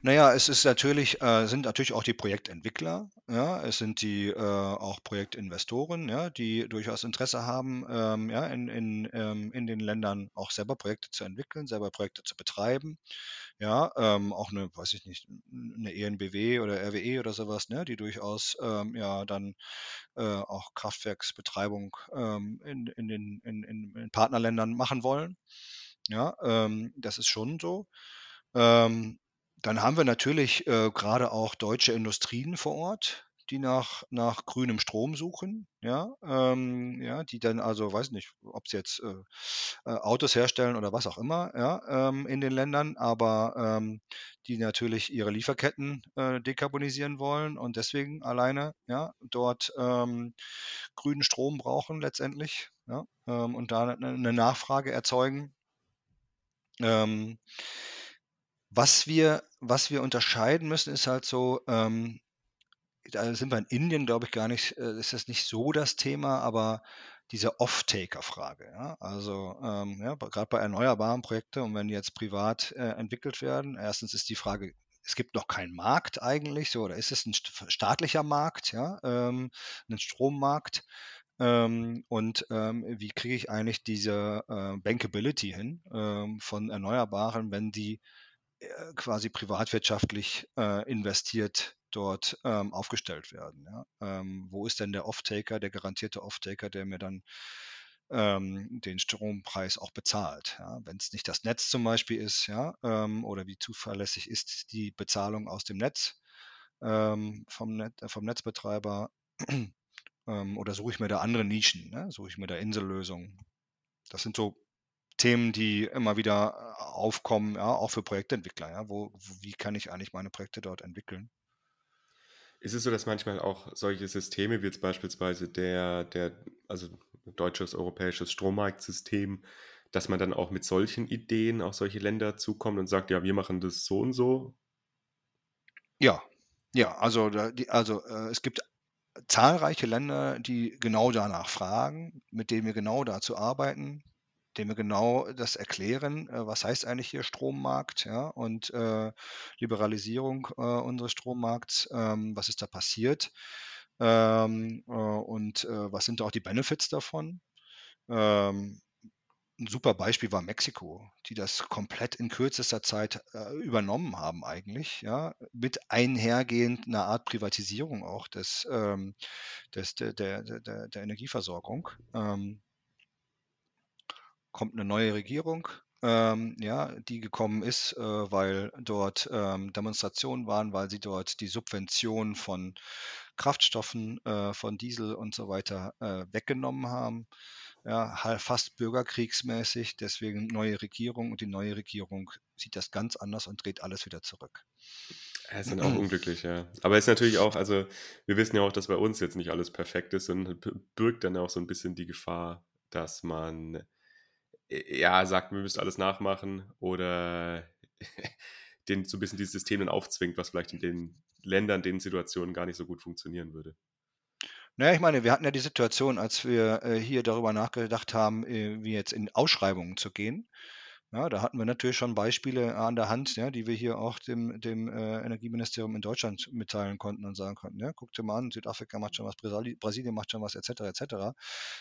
Naja, es ist natürlich, äh, sind natürlich auch die Projektentwickler, ja, es sind die äh, auch Projektinvestoren, ja, die durchaus Interesse haben, ähm, ja, in, in, ähm, in den Ländern auch selber Projekte zu entwickeln, selber Projekte zu betreiben. Ja, ähm, auch eine, weiß ich nicht, eine ENBW oder RWE oder sowas, ne, die durchaus ähm, ja dann äh, auch Kraftwerksbetreibung ähm, in, in den in, in, Partnerländern machen wollen. Ja, ähm, das ist schon so. Ähm, dann haben wir natürlich äh, gerade auch deutsche Industrien vor Ort, die nach, nach grünem Strom suchen, ja, ähm, ja, die dann also, weiß nicht, ob sie jetzt äh, äh, Autos herstellen oder was auch immer, ja, ähm, in den Ländern, aber ähm, die natürlich ihre Lieferketten äh, dekarbonisieren wollen und deswegen alleine, ja, dort ähm, grünen Strom brauchen letztendlich, ja, ähm, und da eine, eine Nachfrage erzeugen. Ähm, was wir, was wir unterscheiden müssen, ist halt so, ähm, da sind wir in Indien, glaube ich, gar nicht, äh, ist das nicht so das Thema, aber diese Off-Taker-Frage. Ja? Also ähm, ja, gerade bei erneuerbaren Projekten und wenn die jetzt privat äh, entwickelt werden, erstens ist die Frage, es gibt noch keinen Markt eigentlich, so, oder ist es ein staatlicher Markt, ja, ähm, ein Strommarkt? Ähm, und ähm, wie kriege ich eigentlich diese äh, Bankability hin ähm, von Erneuerbaren, wenn die äh, quasi privatwirtschaftlich äh, investiert dort ähm, aufgestellt werden. Ja? Ähm, wo ist denn der Off-Taker, der garantierte Off-Taker, der mir dann ähm, den Strompreis auch bezahlt? Ja? Wenn es nicht das Netz zum Beispiel ist, ja, ähm, oder wie zuverlässig ist die Bezahlung aus dem Netz ähm, vom, Net, äh, vom Netzbetreiber, ähm, oder suche ich mir da andere Nischen, ne? suche ich mir da Insellösungen? Das sind so Themen, die immer wieder äh, aufkommen, ja, auch für Projektentwickler. Ja, wo, wie kann ich eigentlich meine Projekte dort entwickeln? Ist es so, dass manchmal auch solche Systeme wie jetzt beispielsweise der, der also deutsches, europäisches Strommarktsystem, dass man dann auch mit solchen Ideen auf solche Länder zukommt und sagt, ja, wir machen das so und so? Ja, ja, also, also äh, es gibt zahlreiche Länder, die genau danach fragen, mit denen wir genau dazu arbeiten dem wir genau das erklären, äh, was heißt eigentlich hier Strommarkt, ja, und äh, Liberalisierung äh, unseres Strommarkts, ähm, was ist da passiert ähm, äh, und äh, was sind da auch die Benefits davon. Ähm, ein super Beispiel war Mexiko, die das komplett in kürzester Zeit äh, übernommen haben eigentlich, ja, mit einhergehend einer Art Privatisierung auch des, ähm, des der, der, der, der Energieversorgung. Ähm, kommt eine neue Regierung, ähm, ja, die gekommen ist, äh, weil dort ähm, Demonstrationen waren, weil sie dort die Subvention von Kraftstoffen, äh, von Diesel und so weiter äh, weggenommen haben. Ja, fast bürgerkriegsmäßig, deswegen neue Regierung und die neue Regierung sieht das ganz anders und dreht alles wieder zurück. Ist dann auch unglücklich, ja. Aber es ist natürlich auch, also wir wissen ja auch, dass bei uns jetzt nicht alles perfekt ist und birgt dann auch so ein bisschen die Gefahr, dass man ja, sagt, wir müssen alles nachmachen oder den so ein bisschen dieses System dann aufzwingt, was vielleicht in den Ländern, den Situationen gar nicht so gut funktionieren würde. Naja, ich meine, wir hatten ja die Situation, als wir äh, hier darüber nachgedacht haben, äh, wie jetzt in Ausschreibungen zu gehen. Ja, da hatten wir natürlich schon Beispiele an der Hand, ja, die wir hier auch dem, dem äh, Energieministerium in Deutschland mitteilen konnten und sagen konnten, ja, guckt dir mal an, Südafrika macht schon was, Brasilien macht schon was, etc., etc.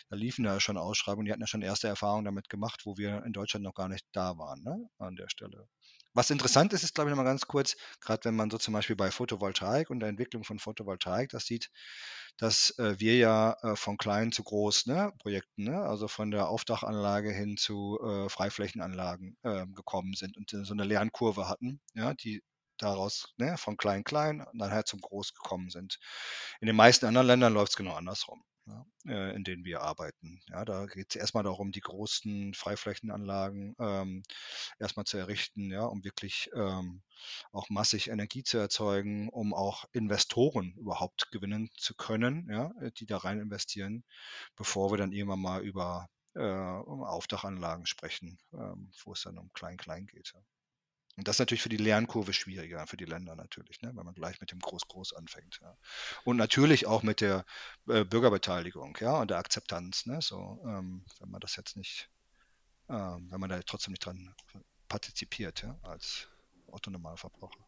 Da liefen ja schon Ausschreibungen, die hatten ja schon erste Erfahrungen damit gemacht, wo wir in Deutschland noch gar nicht da waren, ne, an der Stelle. Was interessant ist, ist, glaube ich, nochmal ganz kurz, gerade wenn man so zum Beispiel bei Photovoltaik und der Entwicklung von Photovoltaik das sieht, dass äh, wir ja äh, von klein zu groß ne, Projekten, ne, also von der Aufdachanlage hin zu äh, Freiflächenanlagen ähm, gekommen sind und so eine Lernkurve hatten, ja, die daraus ne, von klein klein nachher zum groß gekommen sind. In den meisten anderen Ländern läuft es genau andersrum ja, äh, in denen wir arbeiten. Ja, da geht es erstmal darum, die großen Freiflächenanlagen ähm, erstmal zu errichten, ja, um wirklich ähm, auch massig Energie zu erzeugen, um auch Investoren überhaupt gewinnen zu können, ja, die da rein investieren, bevor wir dann irgendwann mal über äh, Aufdachanlagen sprechen, ähm, wo es dann um Klein-Klein geht. Ja. Und das ist natürlich für die Lernkurve schwieriger, für die Länder natürlich, ne, wenn man gleich mit dem Groß-Groß anfängt. Ja. Und natürlich auch mit der äh, Bürgerbeteiligung ja, und der Akzeptanz. Ne, so, ähm, wenn man das jetzt nicht, äh, wenn man da trotzdem nicht dran partizipiert ja, als Otto-Normalverbraucher.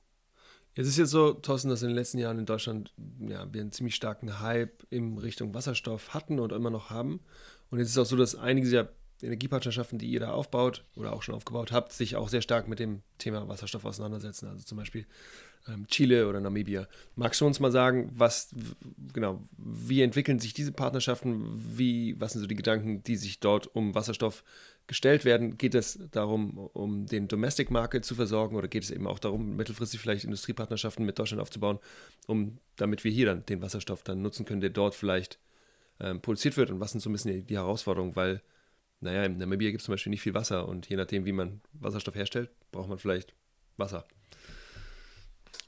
Jetzt ist jetzt so, Thorsten, dass in den letzten Jahren in Deutschland ja, wir einen ziemlich starken Hype in Richtung Wasserstoff hatten und immer noch haben. Und jetzt ist es auch so, dass einige dieser Energiepartnerschaften, die ihr da aufbaut oder auch schon aufgebaut habt, sich auch sehr stark mit dem Thema Wasserstoff auseinandersetzen. Also zum Beispiel ähm, Chile oder Namibia. Magst du uns mal sagen, was genau, wie entwickeln sich diese Partnerschaften? Wie, was sind so die Gedanken, die sich dort um Wasserstoff gestellt werden? Geht es darum, um den Domestic Market zu versorgen oder geht es eben auch darum, mittelfristig vielleicht Industriepartnerschaften mit Deutschland aufzubauen, um damit wir hier dann den Wasserstoff dann nutzen können, der dort vielleicht ähm, produziert wird? Und was sind so ein bisschen die, die Herausforderungen? Weil naja, in Namibia gibt es zum Beispiel nicht viel Wasser und je nachdem, wie man Wasserstoff herstellt, braucht man vielleicht Wasser.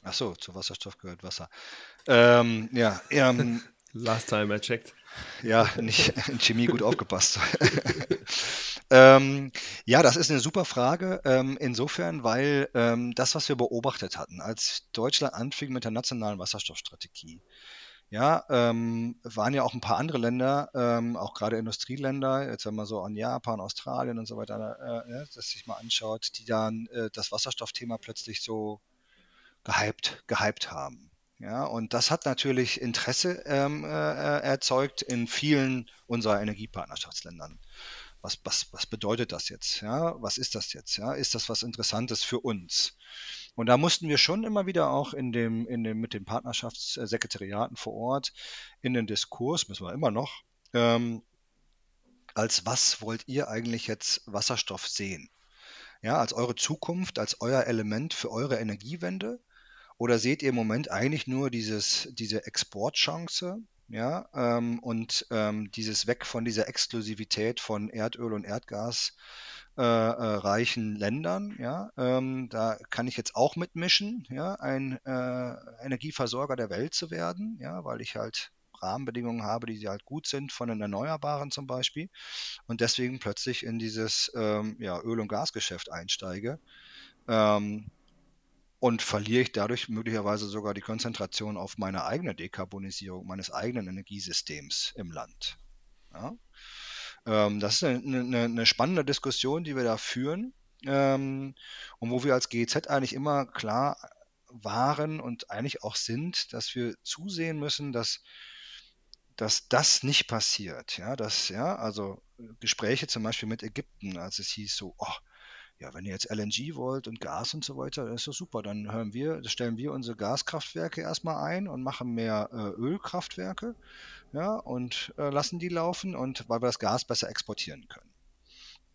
Ach so, zu Wasserstoff gehört Wasser. Ähm, ja, ähm, Last time I checked. Ja, nicht in Chemie gut aufgepasst. ähm, ja, das ist eine super Frage. Ähm, insofern, weil ähm, das, was wir beobachtet hatten, als Deutschland anfing mit der nationalen Wasserstoffstrategie, ja, ähm, waren ja auch ein paar andere Länder, ähm, auch gerade Industrieländer, jetzt wenn man so an Japan, Australien und so weiter, äh, ja, das sich mal anschaut, die dann äh, das Wasserstoffthema plötzlich so gehypt, gehypt haben. Ja, und das hat natürlich Interesse ähm, äh, äh erzeugt in vielen unserer Energiepartnerschaftsländern. Was, was, was bedeutet das jetzt? Ja, was ist das jetzt? Ja, ist das was Interessantes für uns? Und da mussten wir schon immer wieder auch in dem, in dem, mit den Partnerschaftssekretariaten vor Ort in den Diskurs, müssen wir immer noch, ähm, als was wollt ihr eigentlich jetzt Wasserstoff sehen? Ja, als eure Zukunft, als euer Element für eure Energiewende? Oder seht ihr im Moment eigentlich nur dieses, diese Exportchance? Ja, ähm, und ähm, dieses Weg von dieser Exklusivität von Erdöl und Erdgas äh, äh, reichen Ländern. Ja, ähm, da kann ich jetzt auch mitmischen, ja, ein äh, Energieversorger der Welt zu werden, ja, weil ich halt Rahmenbedingungen habe, die halt gut sind von den Erneuerbaren zum Beispiel und deswegen plötzlich in dieses ähm, ja, Öl- und Gasgeschäft einsteige. Ähm, und verliere ich dadurch möglicherweise sogar die Konzentration auf meine eigene Dekarbonisierung meines eigenen Energiesystems im Land. Ja? Ähm, das ist eine, eine, eine, spannende Diskussion, die wir da führen ähm, und wo wir als GEZ eigentlich immer klar waren und eigentlich auch sind, dass wir zusehen müssen, dass, dass das nicht passiert. Ja, dass, ja, also Gespräche zum Beispiel mit Ägypten, als es hieß so, oh, ja, wenn ihr jetzt LNG wollt und Gas und so weiter, das ist doch super. Dann hören wir, stellen wir unsere Gaskraftwerke erstmal ein und machen mehr äh, Ölkraftwerke ja, und äh, lassen die laufen und weil wir das Gas besser exportieren können.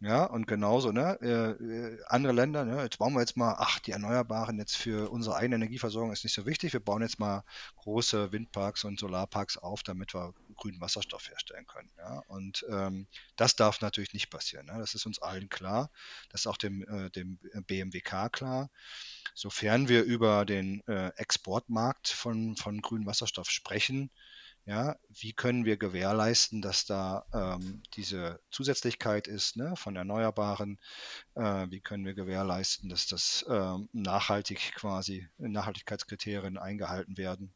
Ja, und genauso, ne, äh, äh, andere Länder, ne, jetzt bauen wir jetzt mal, ach, die Erneuerbaren jetzt für unsere eigene Energieversorgung ist nicht so wichtig, wir bauen jetzt mal große Windparks und Solarparks auf, damit wir grünen Wasserstoff herstellen können. Ja, und ähm, das darf natürlich nicht passieren. Ne? Das ist uns allen klar, das ist auch dem, äh, dem BMWK klar. Sofern wir über den äh, Exportmarkt von, von grünem Wasserstoff sprechen, ja, wie können wir gewährleisten, dass da ähm, diese Zusätzlichkeit ist ne, von Erneuerbaren? Äh, wie können wir gewährleisten, dass das ähm, nachhaltig quasi Nachhaltigkeitskriterien eingehalten werden?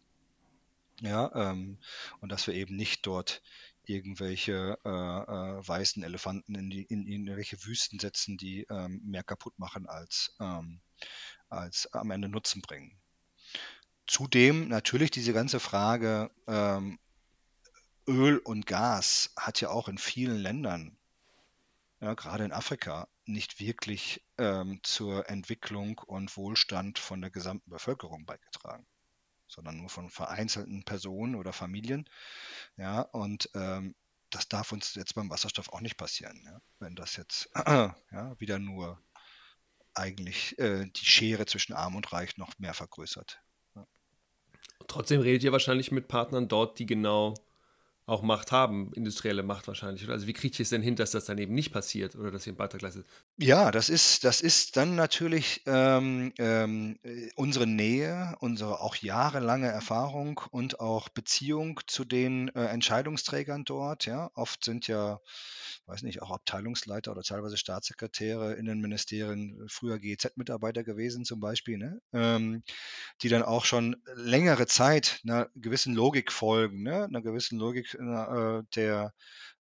Ja, ähm, und dass wir eben nicht dort irgendwelche äh, äh, weißen Elefanten in, die, in, in irgendwelche Wüsten setzen, die ähm, mehr kaputt machen als, ähm, als am Ende Nutzen bringen. Zudem natürlich diese ganze Frage ähm, Öl und Gas hat ja auch in vielen Ländern, ja, gerade in Afrika, nicht wirklich ähm, zur Entwicklung und Wohlstand von der gesamten Bevölkerung beigetragen. sondern nur von vereinzelten Personen oder Familien. Ja, und ähm, das darf uns jetzt beim Wasserstoff auch nicht passieren. Ja? Wenn das jetzt ja, wieder nur eigentlich äh, die Schere zwischen Arm und Reich noch mehr vergrößert. Trotzdem redet ihr wahrscheinlich mit Partnern dort, die genau auch Macht haben, industrielle Macht wahrscheinlich. Also wie kriegt ihr es denn hin, dass das dann eben nicht passiert oder dass ihr einen Beitrag leistet? Ja, das ist, das ist dann natürlich ähm, ähm, äh, unsere Nähe, unsere auch jahrelange Erfahrung und auch Beziehung zu den äh, Entscheidungsträgern dort. Ja, oft sind ja, weiß nicht, auch Abteilungsleiter oder teilweise Staatssekretäre in den Ministerien äh, früher GEZ-Mitarbeiter gewesen zum Beispiel, ne? ähm, die dann auch schon längere Zeit einer gewissen Logik folgen, ne? einer gewissen Logik äh, der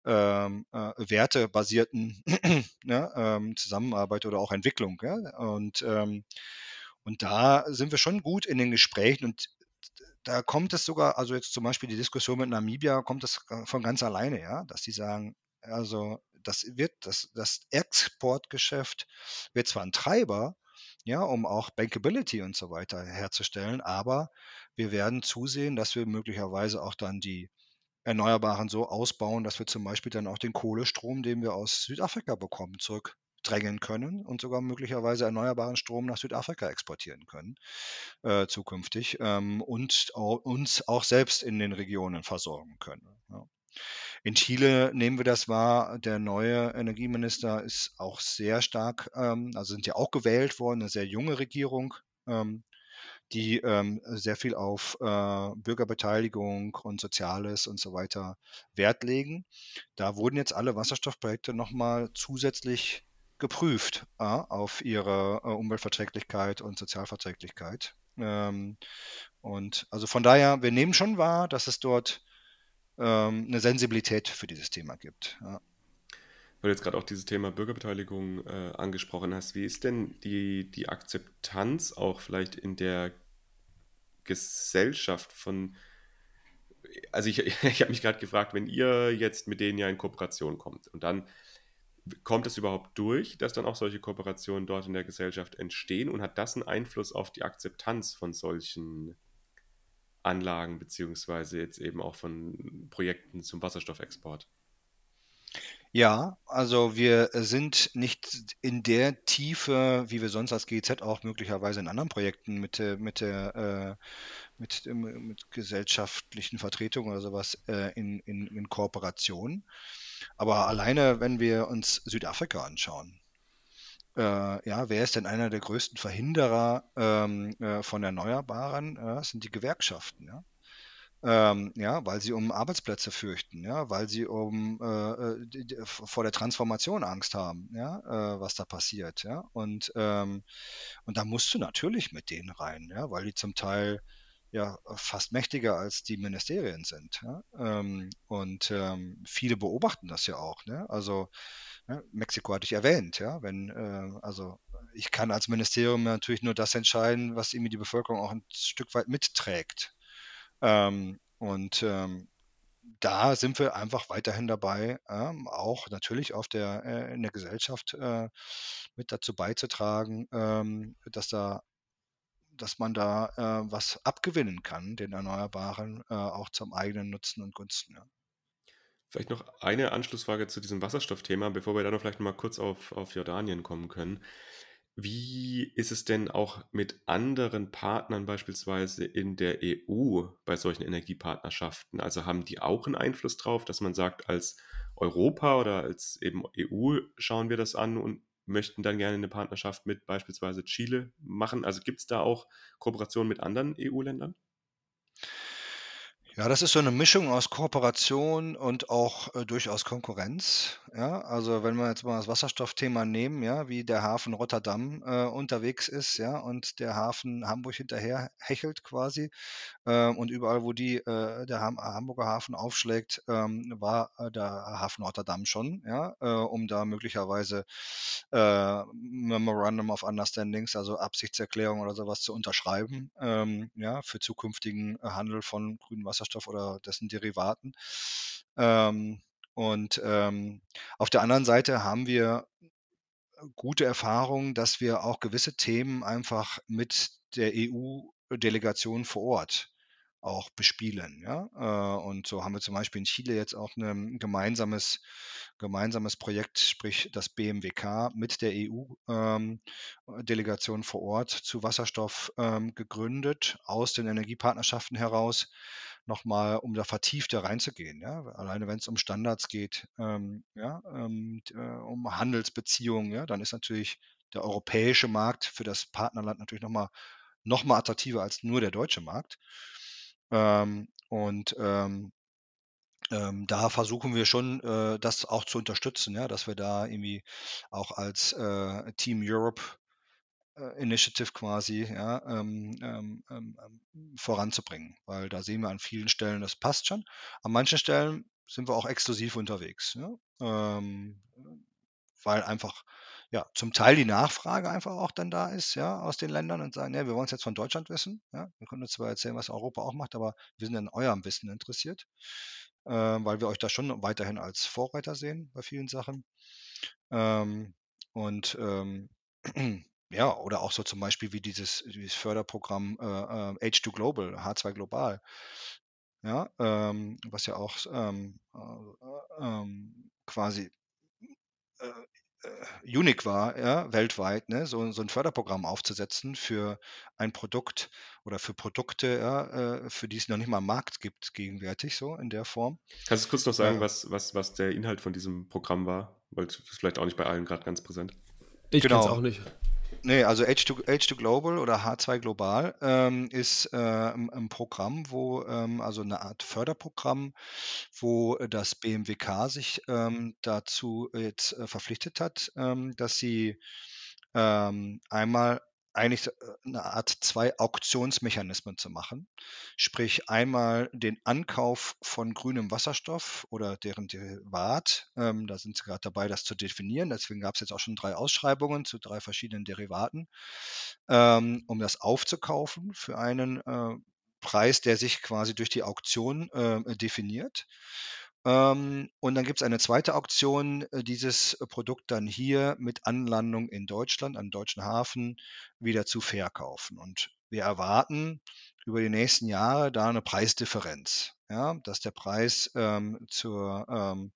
ähm, äh, wertebasierten ne, ähm, Zusammenarbeit oder auch Entwicklung. Ja? Und, ähm, und da sind wir schon gut in den Gesprächen und da kommt es sogar, also jetzt zum Beispiel die Diskussion mit Namibia, kommt das von ganz alleine, ja, dass die sagen, also das wird, das, das Exportgeschäft wird zwar ein Treiber, ja, um auch Bankability und so weiter herzustellen, aber wir werden zusehen, dass wir möglicherweise auch dann die Erneuerbaren so ausbauen, dass wir zum Beispiel dann auch den Kohlestrom, den wir aus Südafrika bekommen, zurückdrängen können und sogar möglicherweise erneuerbaren Strom nach Südafrika exportieren können äh, zukünftig ähm, und auch, uns auch selbst in den Regionen versorgen können. Ja. In Chile nehmen wir das wahr. Der neue Energieminister ist auch sehr stark, ähm, also sind ja auch gewählt worden, eine sehr junge Regierung. Ähm, die ähm, sehr viel auf äh, Bürgerbeteiligung und Soziales und so weiter Wert legen. Da wurden jetzt alle Wasserstoffprojekte nochmal zusätzlich geprüft äh, auf ihre äh, Umweltverträglichkeit und Sozialverträglichkeit. Ähm, und also von daher, wir nehmen schon wahr, dass es dort ähm, eine Sensibilität für dieses Thema gibt. Ja. Weil du jetzt gerade auch dieses Thema Bürgerbeteiligung äh, angesprochen hast, wie ist denn die, die Akzeptanz auch vielleicht in der Gesellschaft von. Also ich, ich habe mich gerade gefragt, wenn ihr jetzt mit denen ja in Kooperation kommt und dann kommt es überhaupt durch, dass dann auch solche Kooperationen dort in der Gesellschaft entstehen und hat das einen Einfluss auf die Akzeptanz von solchen Anlagen beziehungsweise jetzt eben auch von Projekten zum Wasserstoffexport? Ja, also wir sind nicht in der Tiefe, wie wir sonst als GEZ auch möglicherweise in anderen Projekten mit mit der äh, mit, mit gesellschaftlichen Vertretungen oder sowas äh, in, in, in Kooperation. Aber alleine, wenn wir uns Südafrika anschauen, äh, ja, wer ist denn einer der größten Verhinderer ähm, äh, von Erneuerbaren? Äh, das sind die Gewerkschaften, ja. Ähm, ja, weil sie um Arbeitsplätze fürchten, ja, weil sie um äh, die, die, vor der Transformation Angst haben, ja, äh, was da passiert, ja. Und, ähm, und da musst du natürlich mit denen rein, ja, weil die zum Teil ja fast mächtiger als die Ministerien sind. Ja? Ähm, und ähm, viele beobachten das ja auch. Ne? Also ja, Mexiko hatte ich erwähnt, ja, wenn, äh, also ich kann als Ministerium natürlich nur das entscheiden, was irgendwie die Bevölkerung auch ein Stück weit mitträgt. Ähm, und ähm, da sind wir einfach weiterhin dabei, ähm, auch natürlich auf der, äh, in der Gesellschaft äh, mit dazu beizutragen, ähm, dass da dass man da äh, was abgewinnen kann, den Erneuerbaren, äh, auch zum eigenen Nutzen und Gunsten. Ja. Vielleicht noch eine Anschlussfrage zu diesem Wasserstoffthema, bevor wir dann noch vielleicht noch mal kurz auf, auf Jordanien kommen können. Wie ist es denn auch mit anderen Partnern beispielsweise in der EU bei solchen Energiepartnerschaften? Also haben die auch einen Einfluss drauf, dass man sagt, als Europa oder als eben EU schauen wir das an und möchten dann gerne eine Partnerschaft mit beispielsweise Chile machen? Also gibt es da auch Kooperationen mit anderen EU-Ländern? Ja, das ist so eine Mischung aus Kooperation und auch, äh, durchaus Konkurrenz, ja? Also, wenn wir jetzt mal das Wasserstoffthema nehmen, ja, wie der Hafen Rotterdam, äh, unterwegs ist, ja, und der Hafen Hamburg hinterher hechelt quasi, und überall, wo die, äh, der Ham Hamburger Hafen aufschlägt, ähm, war, äh, der Hafen Rotterdam schon, ja, äh, um da möglicherweise, Memorandum of Understandings, also Absichtserklärungen oder sowas zu unterschreiben, ähm, ja, für zukünftigen Handel von grünem Wasserstoff. Oder dessen Derivaten. Ähm, und ähm, auf der anderen Seite haben wir gute Erfahrungen, dass wir auch gewisse Themen einfach mit der EU-Delegation vor Ort auch bespielen. Ja? Äh, und so haben wir zum Beispiel in Chile jetzt auch ein gemeinsames, gemeinsames Projekt, sprich das BMWK mit der EU-Delegation ähm, vor Ort zu Wasserstoff ähm, gegründet, aus den Energiepartnerschaften heraus, nochmal, um da vertiefter reinzugehen. Ja? Alleine wenn es um Standards geht, ähm, ja, äh, um Handelsbeziehungen, ja, dann ist natürlich der europäische Markt für das Partnerland natürlich nochmal noch mal attraktiver als nur der deutsche Markt. Ähm, und ähm, ähm, da versuchen wir schon, äh, das auch zu unterstützen, ja, dass wir da irgendwie auch als äh, Team Europe äh, Initiative quasi ja, ähm, ähm, ähm, ähm, voranzubringen, weil da sehen wir an vielen Stellen, das passt schon. An manchen Stellen sind wir auch exklusiv unterwegs, ja, ähm, weil einfach ja, zum Teil die Nachfrage einfach auch dann da ist, ja, aus den Ländern und sagen, ja, wir wollen es jetzt von Deutschland wissen. Ja, wir können uns zwar erzählen, was Europa auch macht, aber wir sind an eurem Wissen interessiert, äh, weil wir euch da schon weiterhin als Vorreiter sehen bei vielen Sachen. Ähm, und ähm, ja, oder auch so zum Beispiel wie dieses, dieses Förderprogramm äh, äh, H2 Global, H2 Global, ja, ähm, was ja auch ähm, äh, ähm, quasi äh, äh, unique war, ja, weltweit, ne, so, so ein Förderprogramm aufzusetzen für ein Produkt oder für Produkte, ja, äh, für die es noch nicht mal einen Markt gibt, gegenwärtig, so in der Form. Kannst du kurz noch sagen, ja. was, was, was der Inhalt von diesem Programm war? Weil es vielleicht auch nicht bei allen gerade ganz präsent. Ich genau. kenne es auch nicht. Nee, also H2, H2 Global oder H2 Global ähm, ist äh, ein, ein, Programm, wo, ähm, also eine Art Förderprogramm, wo das BMWK sich ähm, dazu jetzt äh, verpflichtet hat, ähm, dass sie ähm, einmal eigentlich eine äh, Art zwei Auktionsmechanismen zu machen. Sprich einmal den Ankauf von grünem Wasserstoff oder deren Derivat. Ähm, da sind sie gerade dabei, das zu definieren. Deswegen gab es jetzt auch schon drei Ausschreibungen zu drei verschiedenen Derivaten, ähm, um das aufzukaufen für einen äh, Preis, der sich quasi durch die Auktion äh, definiert. Ähm, und dann gibt es eine zweite Auktion, äh, dieses äh, Produkt dann hier mit Anlandung in Deutschland, am deutschen Hafen, wieder zu verkaufen. Und wir erwarten über die nächsten Jahre da eine Preisdifferenz, ja, dass der Preis ähm, zur ähm,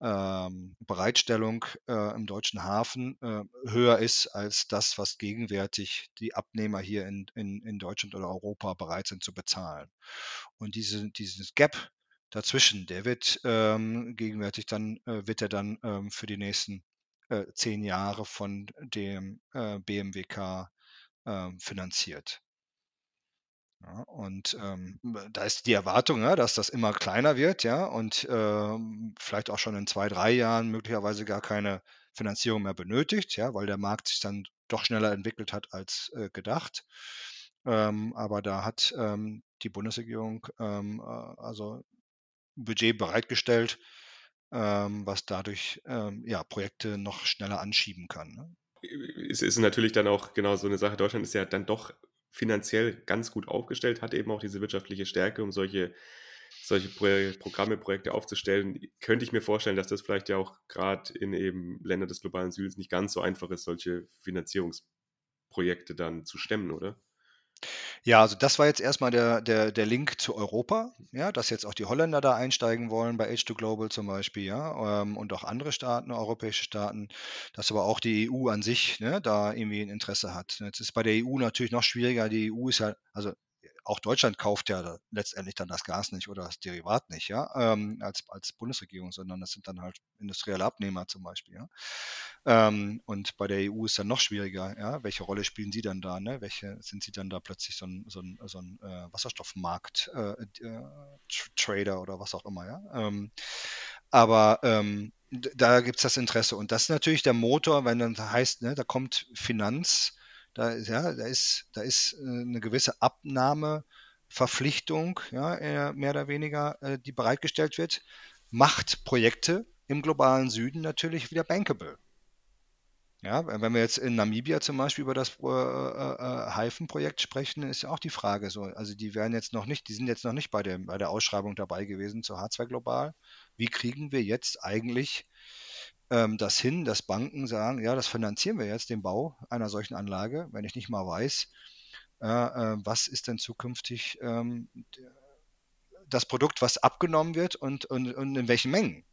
ähm, Bereitstellung äh, im deutschen Hafen äh, höher ist als das, was gegenwärtig die Abnehmer hier in, in, in Deutschland oder Europa bereit sind zu bezahlen. Und diese, dieses Gap, dazwischen. Der wird ähm, gegenwärtig dann, äh, wird er dann ähm, für die nächsten äh, zehn Jahre von dem äh, BMWK ähm, finanziert. Ja, und ähm, da ist die Erwartung, ja, dass das immer kleiner wird, ja, und ähm, vielleicht auch schon in zwei, drei Jahren möglicherweise gar keine Finanzierung mehr benötigt, ja, weil der Markt sich dann doch schneller entwickelt hat als äh, gedacht. Ähm, aber da hat ähm, die Bundesregierung ähm, äh, also Budget bereitgestellt, ähm, was dadurch ähm, ja, Projekte noch schneller anschieben kann. Ne? Es ist natürlich dann auch genau so eine Sache. Deutschland ist ja dann doch finanziell ganz gut aufgestellt, hat eben auch diese wirtschaftliche Stärke, um solche, solche Pro Programme, Projekte aufzustellen. Könnte ich mir vorstellen, dass das vielleicht ja auch gerade in eben Ländern des globalen Südens nicht ganz so einfach ist, solche Finanzierungsprojekte dann zu stemmen, oder? Ja, also das war jetzt erstmal der, der, der Link zu Europa, ja, dass jetzt auch die Holländer da einsteigen wollen, bei H2 Global zum Beispiel, ja, ähm, und auch andere Staaten, europäische Staaten, dass aber auch die EU an sich ne, da irgendwie ein Interesse hat. Jetzt ist bei der EU natürlich noch schwieriger. Die EU ist ja, also auch Deutschland kauft ja letztendlich dann das Gas nicht oder das Derivat nicht, ja, ähm, als, als Bundesregierung, sondern das sind dann halt industrielle Abnehmer zum Beispiel, ja. Ähm, und bei der EU ist dann noch schwieriger, ja. Welche Rolle spielen sie dann da, ne? Welche sind sie dann da plötzlich so ein, so ein, so ein äh, Wasserstoffmarkt-Trader äh, äh, oder was auch immer, ja. Ähm, aber ähm, da gibt es das Interesse. Und das ist natürlich der Motor, wenn dann heißt, ne, da kommt Finanz da, ja, da ist, da ist äh, eine gewisse Abnahmeverpflichtung, ja, äh, mehr oder weniger, äh, die bereitgestellt wird, macht Projekte im globalen Süden natürlich wieder bankable. Ja, wenn wir jetzt in Namibia zum Beispiel über das äh, äh, sprechen, ist ja auch die Frage so. Also die werden jetzt noch nicht, die sind jetzt noch nicht bei der, bei der Ausschreibung dabei gewesen zur H2 Global. Wie kriegen wir jetzt eigentlich ähm, das hin, dass Banken sagen, ja, das finanzieren wir jetzt, den Bau einer solchen Anlage, wenn ich nicht mal weiß, äh, was ist denn zukünftig ähm, das Produkt, was abgenommen wird und, und, und in welchen Mengen.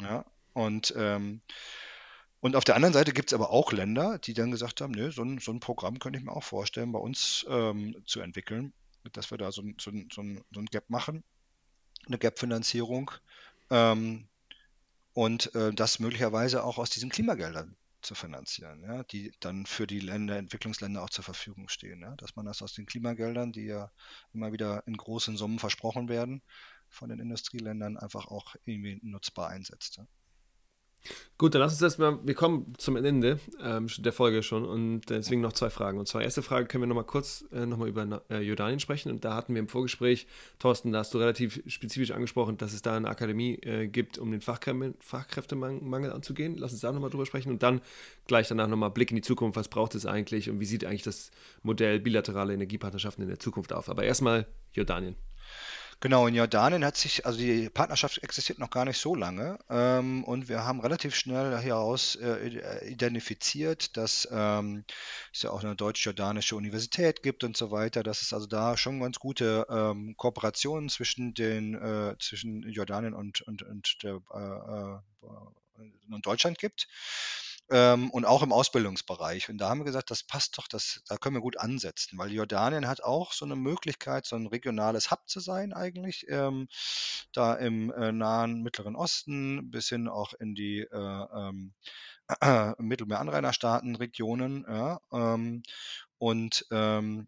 Ja, und, ähm, und auf der anderen Seite gibt es aber auch Länder, die dann gesagt haben, nö, so ein, so ein Programm könnte ich mir auch vorstellen, bei uns ähm, zu entwickeln, dass wir da so, so, so, ein, so ein Gap machen, eine Gap-Finanzierung ähm, und äh, das möglicherweise auch aus diesen Klimageldern zu finanzieren, ja, die dann für die Länder, Entwicklungsländer auch zur Verfügung stehen. Ja, dass man das aus den Klimageldern, die ja immer wieder in großen Summen versprochen werden, von den Industrieländern einfach auch irgendwie nutzbar einsetzt. Ja. Gut, dann lass uns erstmal, wir kommen zum Ende ähm, der Folge schon und deswegen noch zwei Fragen. Und zwar, erste Frage, können wir nochmal kurz äh, nochmal über äh, Jordanien sprechen. Und da hatten wir im Vorgespräch, Thorsten, da hast du relativ spezifisch angesprochen, dass es da eine Akademie äh, gibt, um den Fachkrä Fachkräftemangel anzugehen. Lass uns da nochmal drüber sprechen und dann gleich danach nochmal Blick in die Zukunft. Was braucht es eigentlich und wie sieht eigentlich das Modell bilaterale Energiepartnerschaften in der Zukunft auf? Aber erstmal Jordanien. Genau, in Jordanien hat sich, also die Partnerschaft existiert noch gar nicht so lange ähm, und wir haben relativ schnell heraus äh, identifiziert, dass ähm, es ja auch eine deutsch-jordanische Universität gibt und so weiter, dass es also da schon ganz gute ähm, Kooperationen zwischen den äh, zwischen Jordanien und, und, und, der, äh, äh und Deutschland gibt ähm, und auch im Ausbildungsbereich. Und da haben wir gesagt, das passt doch, das, da können wir gut ansetzen, weil Jordanien hat auch so eine Möglichkeit, so ein regionales Hub zu sein eigentlich, ähm, da im äh, nahen Mittleren Osten bis hin auch in die äh, ähm, äh, Mittelmeeranrainerstaaten, Ja, ähm, und ähm,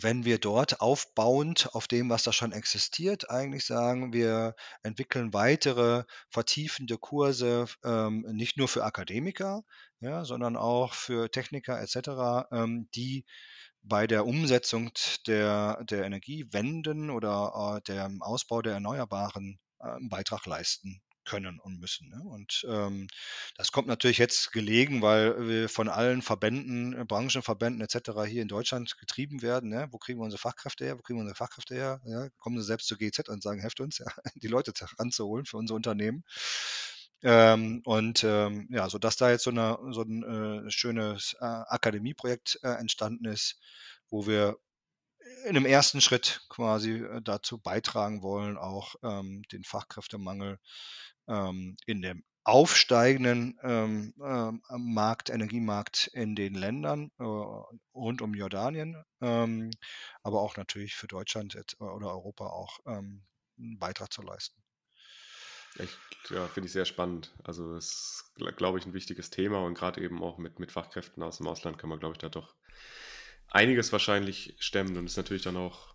wenn wir dort aufbauend auf dem, was da schon existiert, eigentlich sagen, wir entwickeln weitere vertiefende Kurse, ähm, nicht nur für Akademiker, ja, sondern auch für Techniker etc., ähm, die bei der Umsetzung der, der Energiewenden oder äh, dem Ausbau der Erneuerbaren äh, einen Beitrag leisten können und müssen. Ne? Und ähm, das kommt natürlich jetzt gelegen, weil wir von allen Verbänden, äh, Branchenverbänden etc. hier in Deutschland getrieben werden. Ne? Wo kriegen wir unsere Fachkräfte her? Wo kriegen wir unsere Fachkräfte her? Ja? Kommen sie selbst zur GZ und sagen, helft uns, ja? die Leute ranzuholen für unser Unternehmen. Ähm, und ähm, ja, so dass da jetzt so, eine, so ein äh, schönes äh, Akademieprojekt äh, entstanden ist, wo wir in einem ersten Schritt quasi äh, dazu beitragen wollen, auch ähm, den Fachkräftemangel ähm, in dem aufsteigenden ähm, ähm, Markt, Energiemarkt in den Ländern äh, rund um Jordanien, ähm, aber auch natürlich für Deutschland oder Europa auch ähm, einen Beitrag zu leisten. Ich, ja, finde ich sehr spannend. Also es ist, glaube ich, ein wichtiges Thema und gerade eben auch mit, mit Fachkräften aus dem Ausland kann man, glaube ich, da doch einiges wahrscheinlich stemmen und ist natürlich dann auch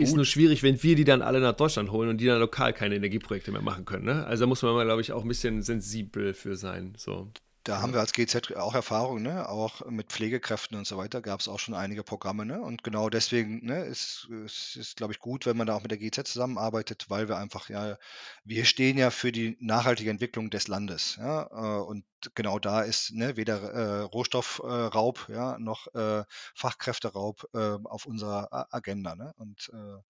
ist nur schwierig, wenn wir die dann alle nach Deutschland holen und die dann lokal keine Energieprojekte mehr machen können. Ne? Also da muss man mal, glaube ich, auch ein bisschen sensibel für sein. So. Da haben wir als GZ auch Erfahrung, ne? Auch mit Pflegekräften und so weiter gab es auch schon einige Programme, ne? Und genau deswegen, ne, ist, ist, ist glaube ich, gut, wenn man da auch mit der GZ zusammenarbeitet, weil wir einfach, ja, wir stehen ja für die nachhaltige Entwicklung des Landes, ja, äh, und genau da ist ne, weder äh, Rohstoffraub, äh, ja, noch äh, Fachkräfteraub äh, auf unserer Agenda, ne? Und äh,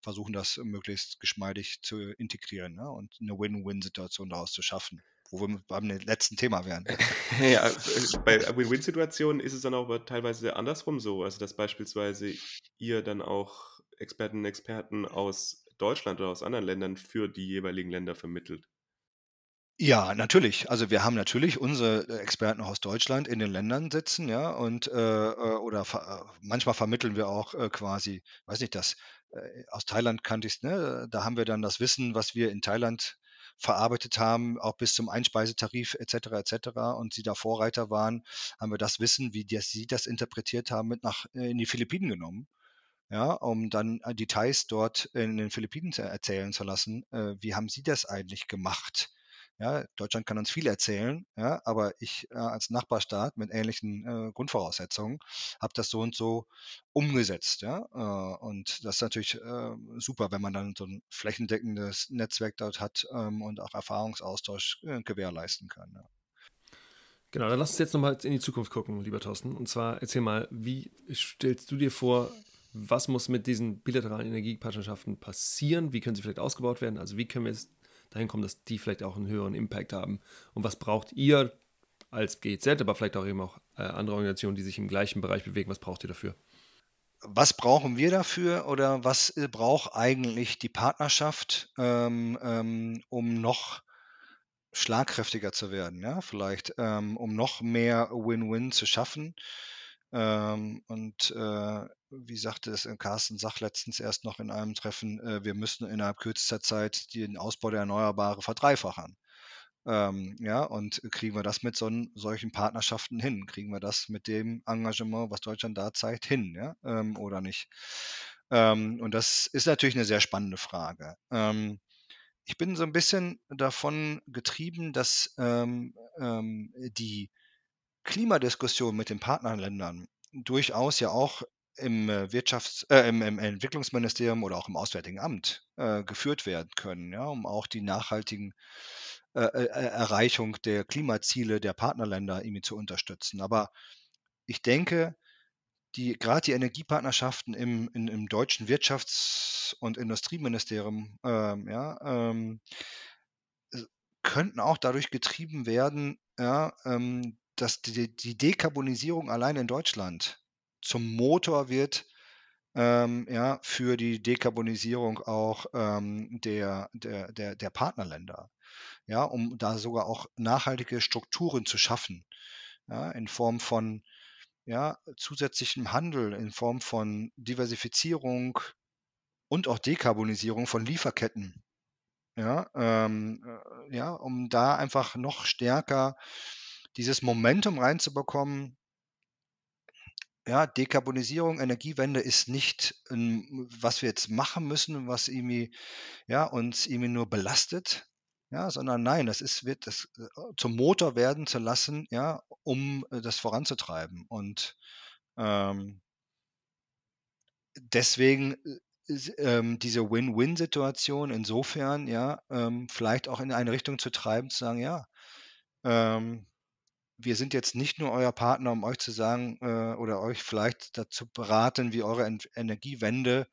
versuchen das möglichst geschmeidig zu integrieren, ne? Und eine Win-Win-Situation daraus zu schaffen wo wir beim letzten Thema wären. ja, äh, bei Win-Win-Situationen ist es dann auch teilweise andersrum so, also dass beispielsweise ihr dann auch Experten und Experten aus Deutschland oder aus anderen Ländern für die jeweiligen Länder vermittelt. Ja, natürlich. Also wir haben natürlich unsere äh, Experten aus Deutschland in den Ländern sitzen, ja, und äh, äh oder ver manchmal vermitteln wir auch äh, quasi, weiß nicht, das äh, aus Thailand kannte ich es, ne? Da haben wir dann das Wissen, was wir in Thailand verarbeitet haben, auch bis zum Einspeisetarif etc. etc. und sie da Vorreiter waren, haben wir das Wissen, wie die, sie das interpretiert haben, mit nach äh, in die Philippinen genommen. Ja, um dann äh, Details dort in den Philippinen erzählen zu lassen. Äh, wie haben Sie das eigentlich gemacht? Ja, Deutschland kann uns viel erzählen, ja, aber ich äh, als Nachbarstaat mit ähnlichen äh, Grundvoraussetzungen habe das so und so umgesetzt. Ja, äh, und das ist natürlich äh, super, wenn man dann so ein flächendeckendes Netzwerk dort hat ähm, und auch Erfahrungsaustausch äh, gewährleisten kann. Ja. Genau, dann lass uns jetzt nochmal in die Zukunft gucken, lieber Thorsten. Und zwar erzähl mal, wie stellst du dir vor, was muss mit diesen bilateralen Energiepartnerschaften passieren? Wie können sie vielleicht ausgebaut werden? Also wie können wir es dahin kommen, dass die vielleicht auch einen höheren Impact haben. Und was braucht ihr als GEZ, aber vielleicht auch eben auch äh, andere Organisationen, die sich im gleichen Bereich bewegen. Was braucht ihr dafür? Was brauchen wir dafür oder was braucht eigentlich die Partnerschaft, ähm, ähm, um noch schlagkräftiger zu werden, ja, vielleicht, ähm, um noch mehr Win-Win zu schaffen? Ähm, und äh, wie sagte es äh, Carsten Sach letztens erst noch in einem Treffen, äh, wir müssen innerhalb kürzester Zeit den Ausbau der Erneuerbare verdreifachen. Ähm, ja, und kriegen wir das mit so, solchen Partnerschaften hin? Kriegen wir das mit dem Engagement, was Deutschland da zeigt, hin, ja, ähm, oder nicht? Ähm, und das ist natürlich eine sehr spannende Frage. Ähm, ich bin so ein bisschen davon getrieben, dass ähm, ähm, die Klimadiskussion mit den Partnerländern durchaus ja auch im äh, Wirtschafts-, äh, im, im Entwicklungsministerium oder auch im Auswärtigen Amt äh, geführt werden können, ja, um auch die nachhaltigen äh, äh, Erreichung der Klimaziele der Partnerländer irgendwie zu unterstützen. Aber ich denke, die, gerade die Energiepartnerschaften im, in, im deutschen Wirtschafts- und Industrieministerium ähm, ja, ähm, könnten auch dadurch getrieben werden, ja, ähm, dass die, die Dekarbonisierung allein in Deutschland zum Motor wird ähm, ja, für die Dekarbonisierung auch ähm, der, der, der, der Partnerländer, ja, um da sogar auch nachhaltige Strukturen zu schaffen, ja, in Form von ja, zusätzlichem Handel, in Form von Diversifizierung und auch Dekarbonisierung von Lieferketten. Ja, ähm, äh, ja, um da einfach noch stärker dieses Momentum reinzubekommen, ja, Dekarbonisierung, Energiewende ist nicht, ähm, was wir jetzt machen müssen, was irgendwie, ja, uns irgendwie nur belastet, ja, sondern nein, das ist, wird das äh, zum Motor werden zu lassen, ja, um äh, das voranzutreiben. Und ähm, deswegen äh, ähm, diese Win-Win-Situation insofern, ja, ähm, vielleicht auch in eine Richtung zu treiben, zu sagen, ja, ähm, wir sind jetzt nicht nur euer Partner, um euch zu sagen äh, oder euch vielleicht dazu beraten, wie eure en Energiewende,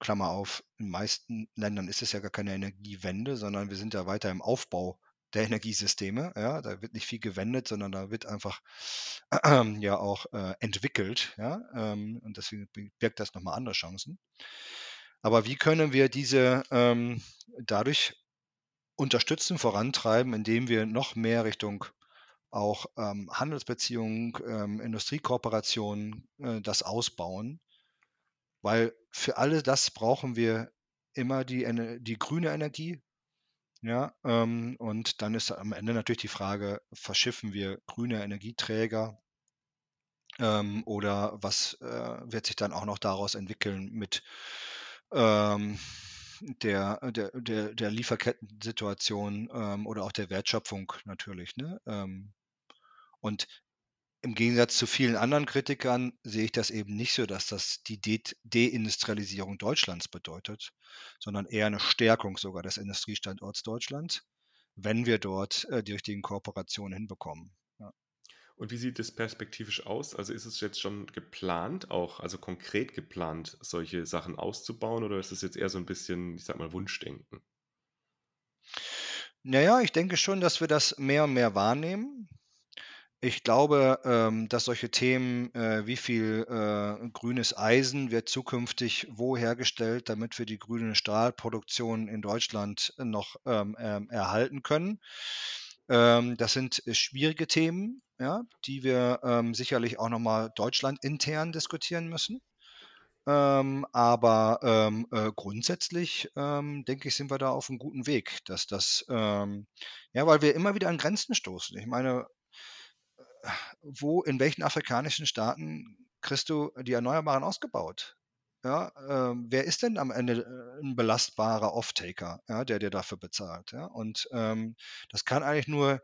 Klammer auf, in den meisten Ländern ist es ja gar keine Energiewende, sondern wir sind ja weiter im Aufbau der Energiesysteme. Ja, da wird nicht viel gewendet, sondern da wird einfach äh, ja auch äh, entwickelt. Ja, ähm, und deswegen birgt das nochmal andere Chancen. Aber wie können wir diese ähm, dadurch unterstützen, vorantreiben, indem wir noch mehr Richtung auch ähm, Handelsbeziehungen, ähm, Industriekooperationen äh, das ausbauen. Weil für alle das brauchen wir immer die, die grüne Energie. Ja, ähm, und dann ist am Ende natürlich die Frage, verschiffen wir grüne Energieträger ähm, oder was äh, wird sich dann auch noch daraus entwickeln mit ähm, der, der, der, der Lieferkettensituation ähm, oder auch der Wertschöpfung natürlich. Ne? Ähm, und im Gegensatz zu vielen anderen Kritikern sehe ich das eben nicht so, dass das die De Deindustrialisierung Deutschlands bedeutet, sondern eher eine Stärkung sogar des Industriestandorts Deutschland, wenn wir dort äh, die richtigen Kooperationen hinbekommen. Und wie sieht es perspektivisch aus? Also ist es jetzt schon geplant, auch, also konkret geplant, solche Sachen auszubauen oder ist es jetzt eher so ein bisschen, ich sag mal, Wunschdenken? Naja, ich denke schon, dass wir das mehr und mehr wahrnehmen. Ich glaube, ähm, dass solche Themen, äh, wie viel äh, grünes Eisen wird zukünftig wo hergestellt, damit wir die grüne Stahlproduktion in Deutschland noch ähm, ähm, erhalten können. Ähm, das sind äh, schwierige Themen, ja, die wir ähm, sicherlich auch nochmal Deutschland intern diskutieren müssen. Ähm, aber ähm, äh, grundsätzlich ähm, denke ich, sind wir da auf einem guten Weg, dass das, ähm, ja, weil wir immer wieder an Grenzen stoßen. Ich meine, äh, wo, in welchen afrikanischen Staaten kriegst du die Erneuerbaren ausgebaut? Ja, ähm, wer ist denn am Ende äh, ein belastbarer Off-Taker, ja, der dir dafür bezahlt? Ja? Und ähm, das kann eigentlich nur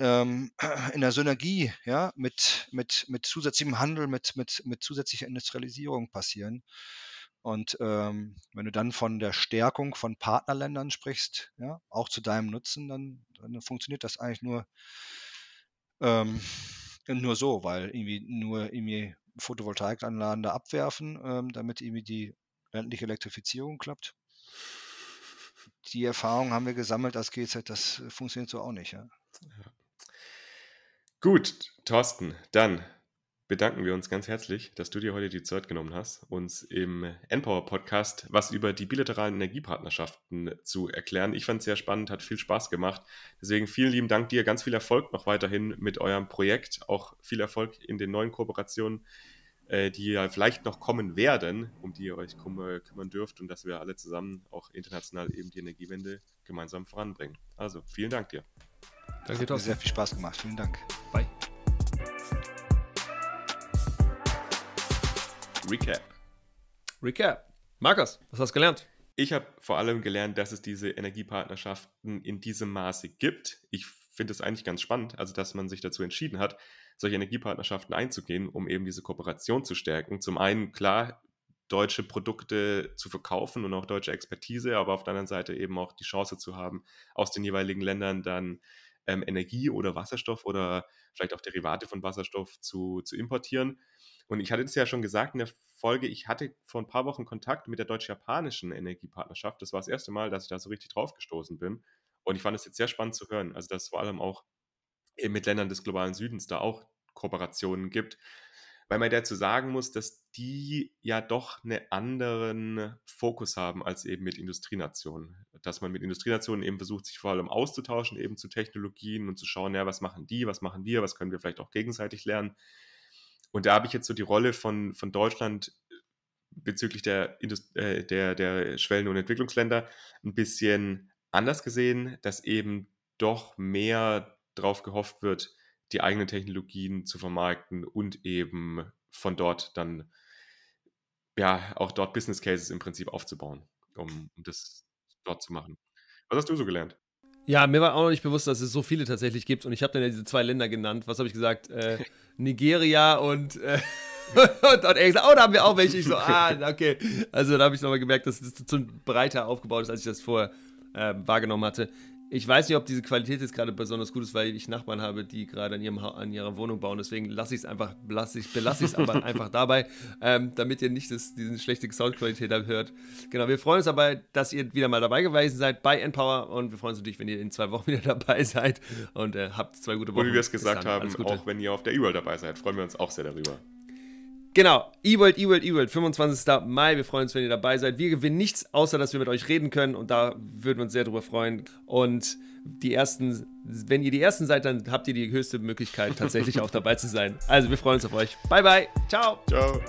ähm, in der Synergie ja, mit, mit, mit zusätzlichem Handel, mit, mit, mit zusätzlicher Industrialisierung passieren. Und ähm, wenn du dann von der Stärkung von Partnerländern sprichst, ja, auch zu deinem Nutzen, dann, dann funktioniert das eigentlich nur, ähm, nur so, weil irgendwie nur irgendwie Photovoltaikanlagen da abwerfen, ähm, damit irgendwie die ländliche Elektrifizierung klappt. Die Erfahrung haben wir gesammelt als GZ, das funktioniert so auch nicht. Ja. Ja. Gut, Thorsten, dann bedanken wir uns ganz herzlich, dass du dir heute die Zeit genommen hast, uns im Npower Podcast was über die bilateralen Energiepartnerschaften zu erklären. Ich fand es sehr spannend, hat viel Spaß gemacht. Deswegen vielen lieben Dank dir, ganz viel Erfolg noch weiterhin mit eurem Projekt, auch viel Erfolg in den neuen Kooperationen, äh, die ja vielleicht noch kommen werden, um die ihr euch kümmern dürft und dass wir alle zusammen auch international eben die Energiewende gemeinsam voranbringen. Also vielen Dank dir. Danke, Hat mir sehr viel Spaß gemacht. Vielen Dank. Bye. Recap. Recap. Markus, was hast du gelernt? Ich habe vor allem gelernt, dass es diese Energiepartnerschaften in diesem Maße gibt. Ich finde es eigentlich ganz spannend, also dass man sich dazu entschieden hat, solche Energiepartnerschaften einzugehen, um eben diese Kooperation zu stärken. Zum einen, klar, deutsche Produkte zu verkaufen und auch deutsche Expertise, aber auf der anderen Seite eben auch die Chance zu haben, aus den jeweiligen Ländern dann ähm, Energie oder Wasserstoff oder vielleicht auch Derivate von Wasserstoff zu, zu importieren. Und ich hatte es ja schon gesagt in der Folge, ich hatte vor ein paar Wochen Kontakt mit der deutsch-japanischen Energiepartnerschaft. Das war das erste Mal, dass ich da so richtig drauf gestoßen bin. Und ich fand es jetzt sehr spannend zu hören. Also, dass es vor allem auch mit Ländern des globalen Südens da auch Kooperationen gibt. Weil man dazu sagen muss, dass die ja doch einen anderen Fokus haben als eben mit Industrienationen. Dass man mit Industrienationen eben versucht, sich vor allem auszutauschen, eben zu Technologien und zu schauen, ja, was machen die, was machen wir, was können wir vielleicht auch gegenseitig lernen. Und da habe ich jetzt so die Rolle von, von Deutschland äh, bezüglich der, Indust äh, der, der Schwellen- und Entwicklungsländer ein bisschen anders gesehen, dass eben doch mehr darauf gehofft wird, die eigenen Technologien zu vermarkten und eben von dort dann ja auch dort Business Cases im Prinzip aufzubauen, um, um das dort zu machen. Was hast du so gelernt? Ja, mir war auch noch nicht bewusst, dass es so viele tatsächlich gibt. Und ich habe dann ja diese zwei Länder genannt. Was habe ich gesagt? Äh, Nigeria und, äh, und, und er gesagt, oh, da haben wir auch welche. Ich so, ah, okay. Also da habe ich nochmal gemerkt, dass es zu breiter aufgebaut ist, als ich das vorher äh, wahrgenommen hatte. Ich weiß nicht, ob diese Qualität jetzt gerade besonders gut ist, weil ich Nachbarn habe, die gerade an, an ihrer Wohnung bauen. Deswegen lasse ich es einfach, ich, belasse ich es aber einfach dabei, ähm, damit ihr nicht das, diese schlechte Soundqualität hört. Genau, wir freuen uns aber, dass ihr wieder mal dabei gewesen seid bei Empower und wir freuen uns natürlich, wenn ihr in zwei Wochen wieder dabei seid und äh, habt zwei gute Wochen. Und wie wir es gesagt haben, auch wenn ihr auf der E-World dabei seid, freuen wir uns auch sehr darüber. Genau, eWorld, eWorld, eWorld, 25. Mai. Wir freuen uns, wenn ihr dabei seid. Wir gewinnen nichts, außer dass wir mit euch reden können und da würden wir uns sehr drüber freuen. Und die ersten, wenn ihr die ersten seid, dann habt ihr die höchste Möglichkeit, tatsächlich auch dabei zu sein. Also, wir freuen uns auf euch. Bye, bye. Ciao. Ciao.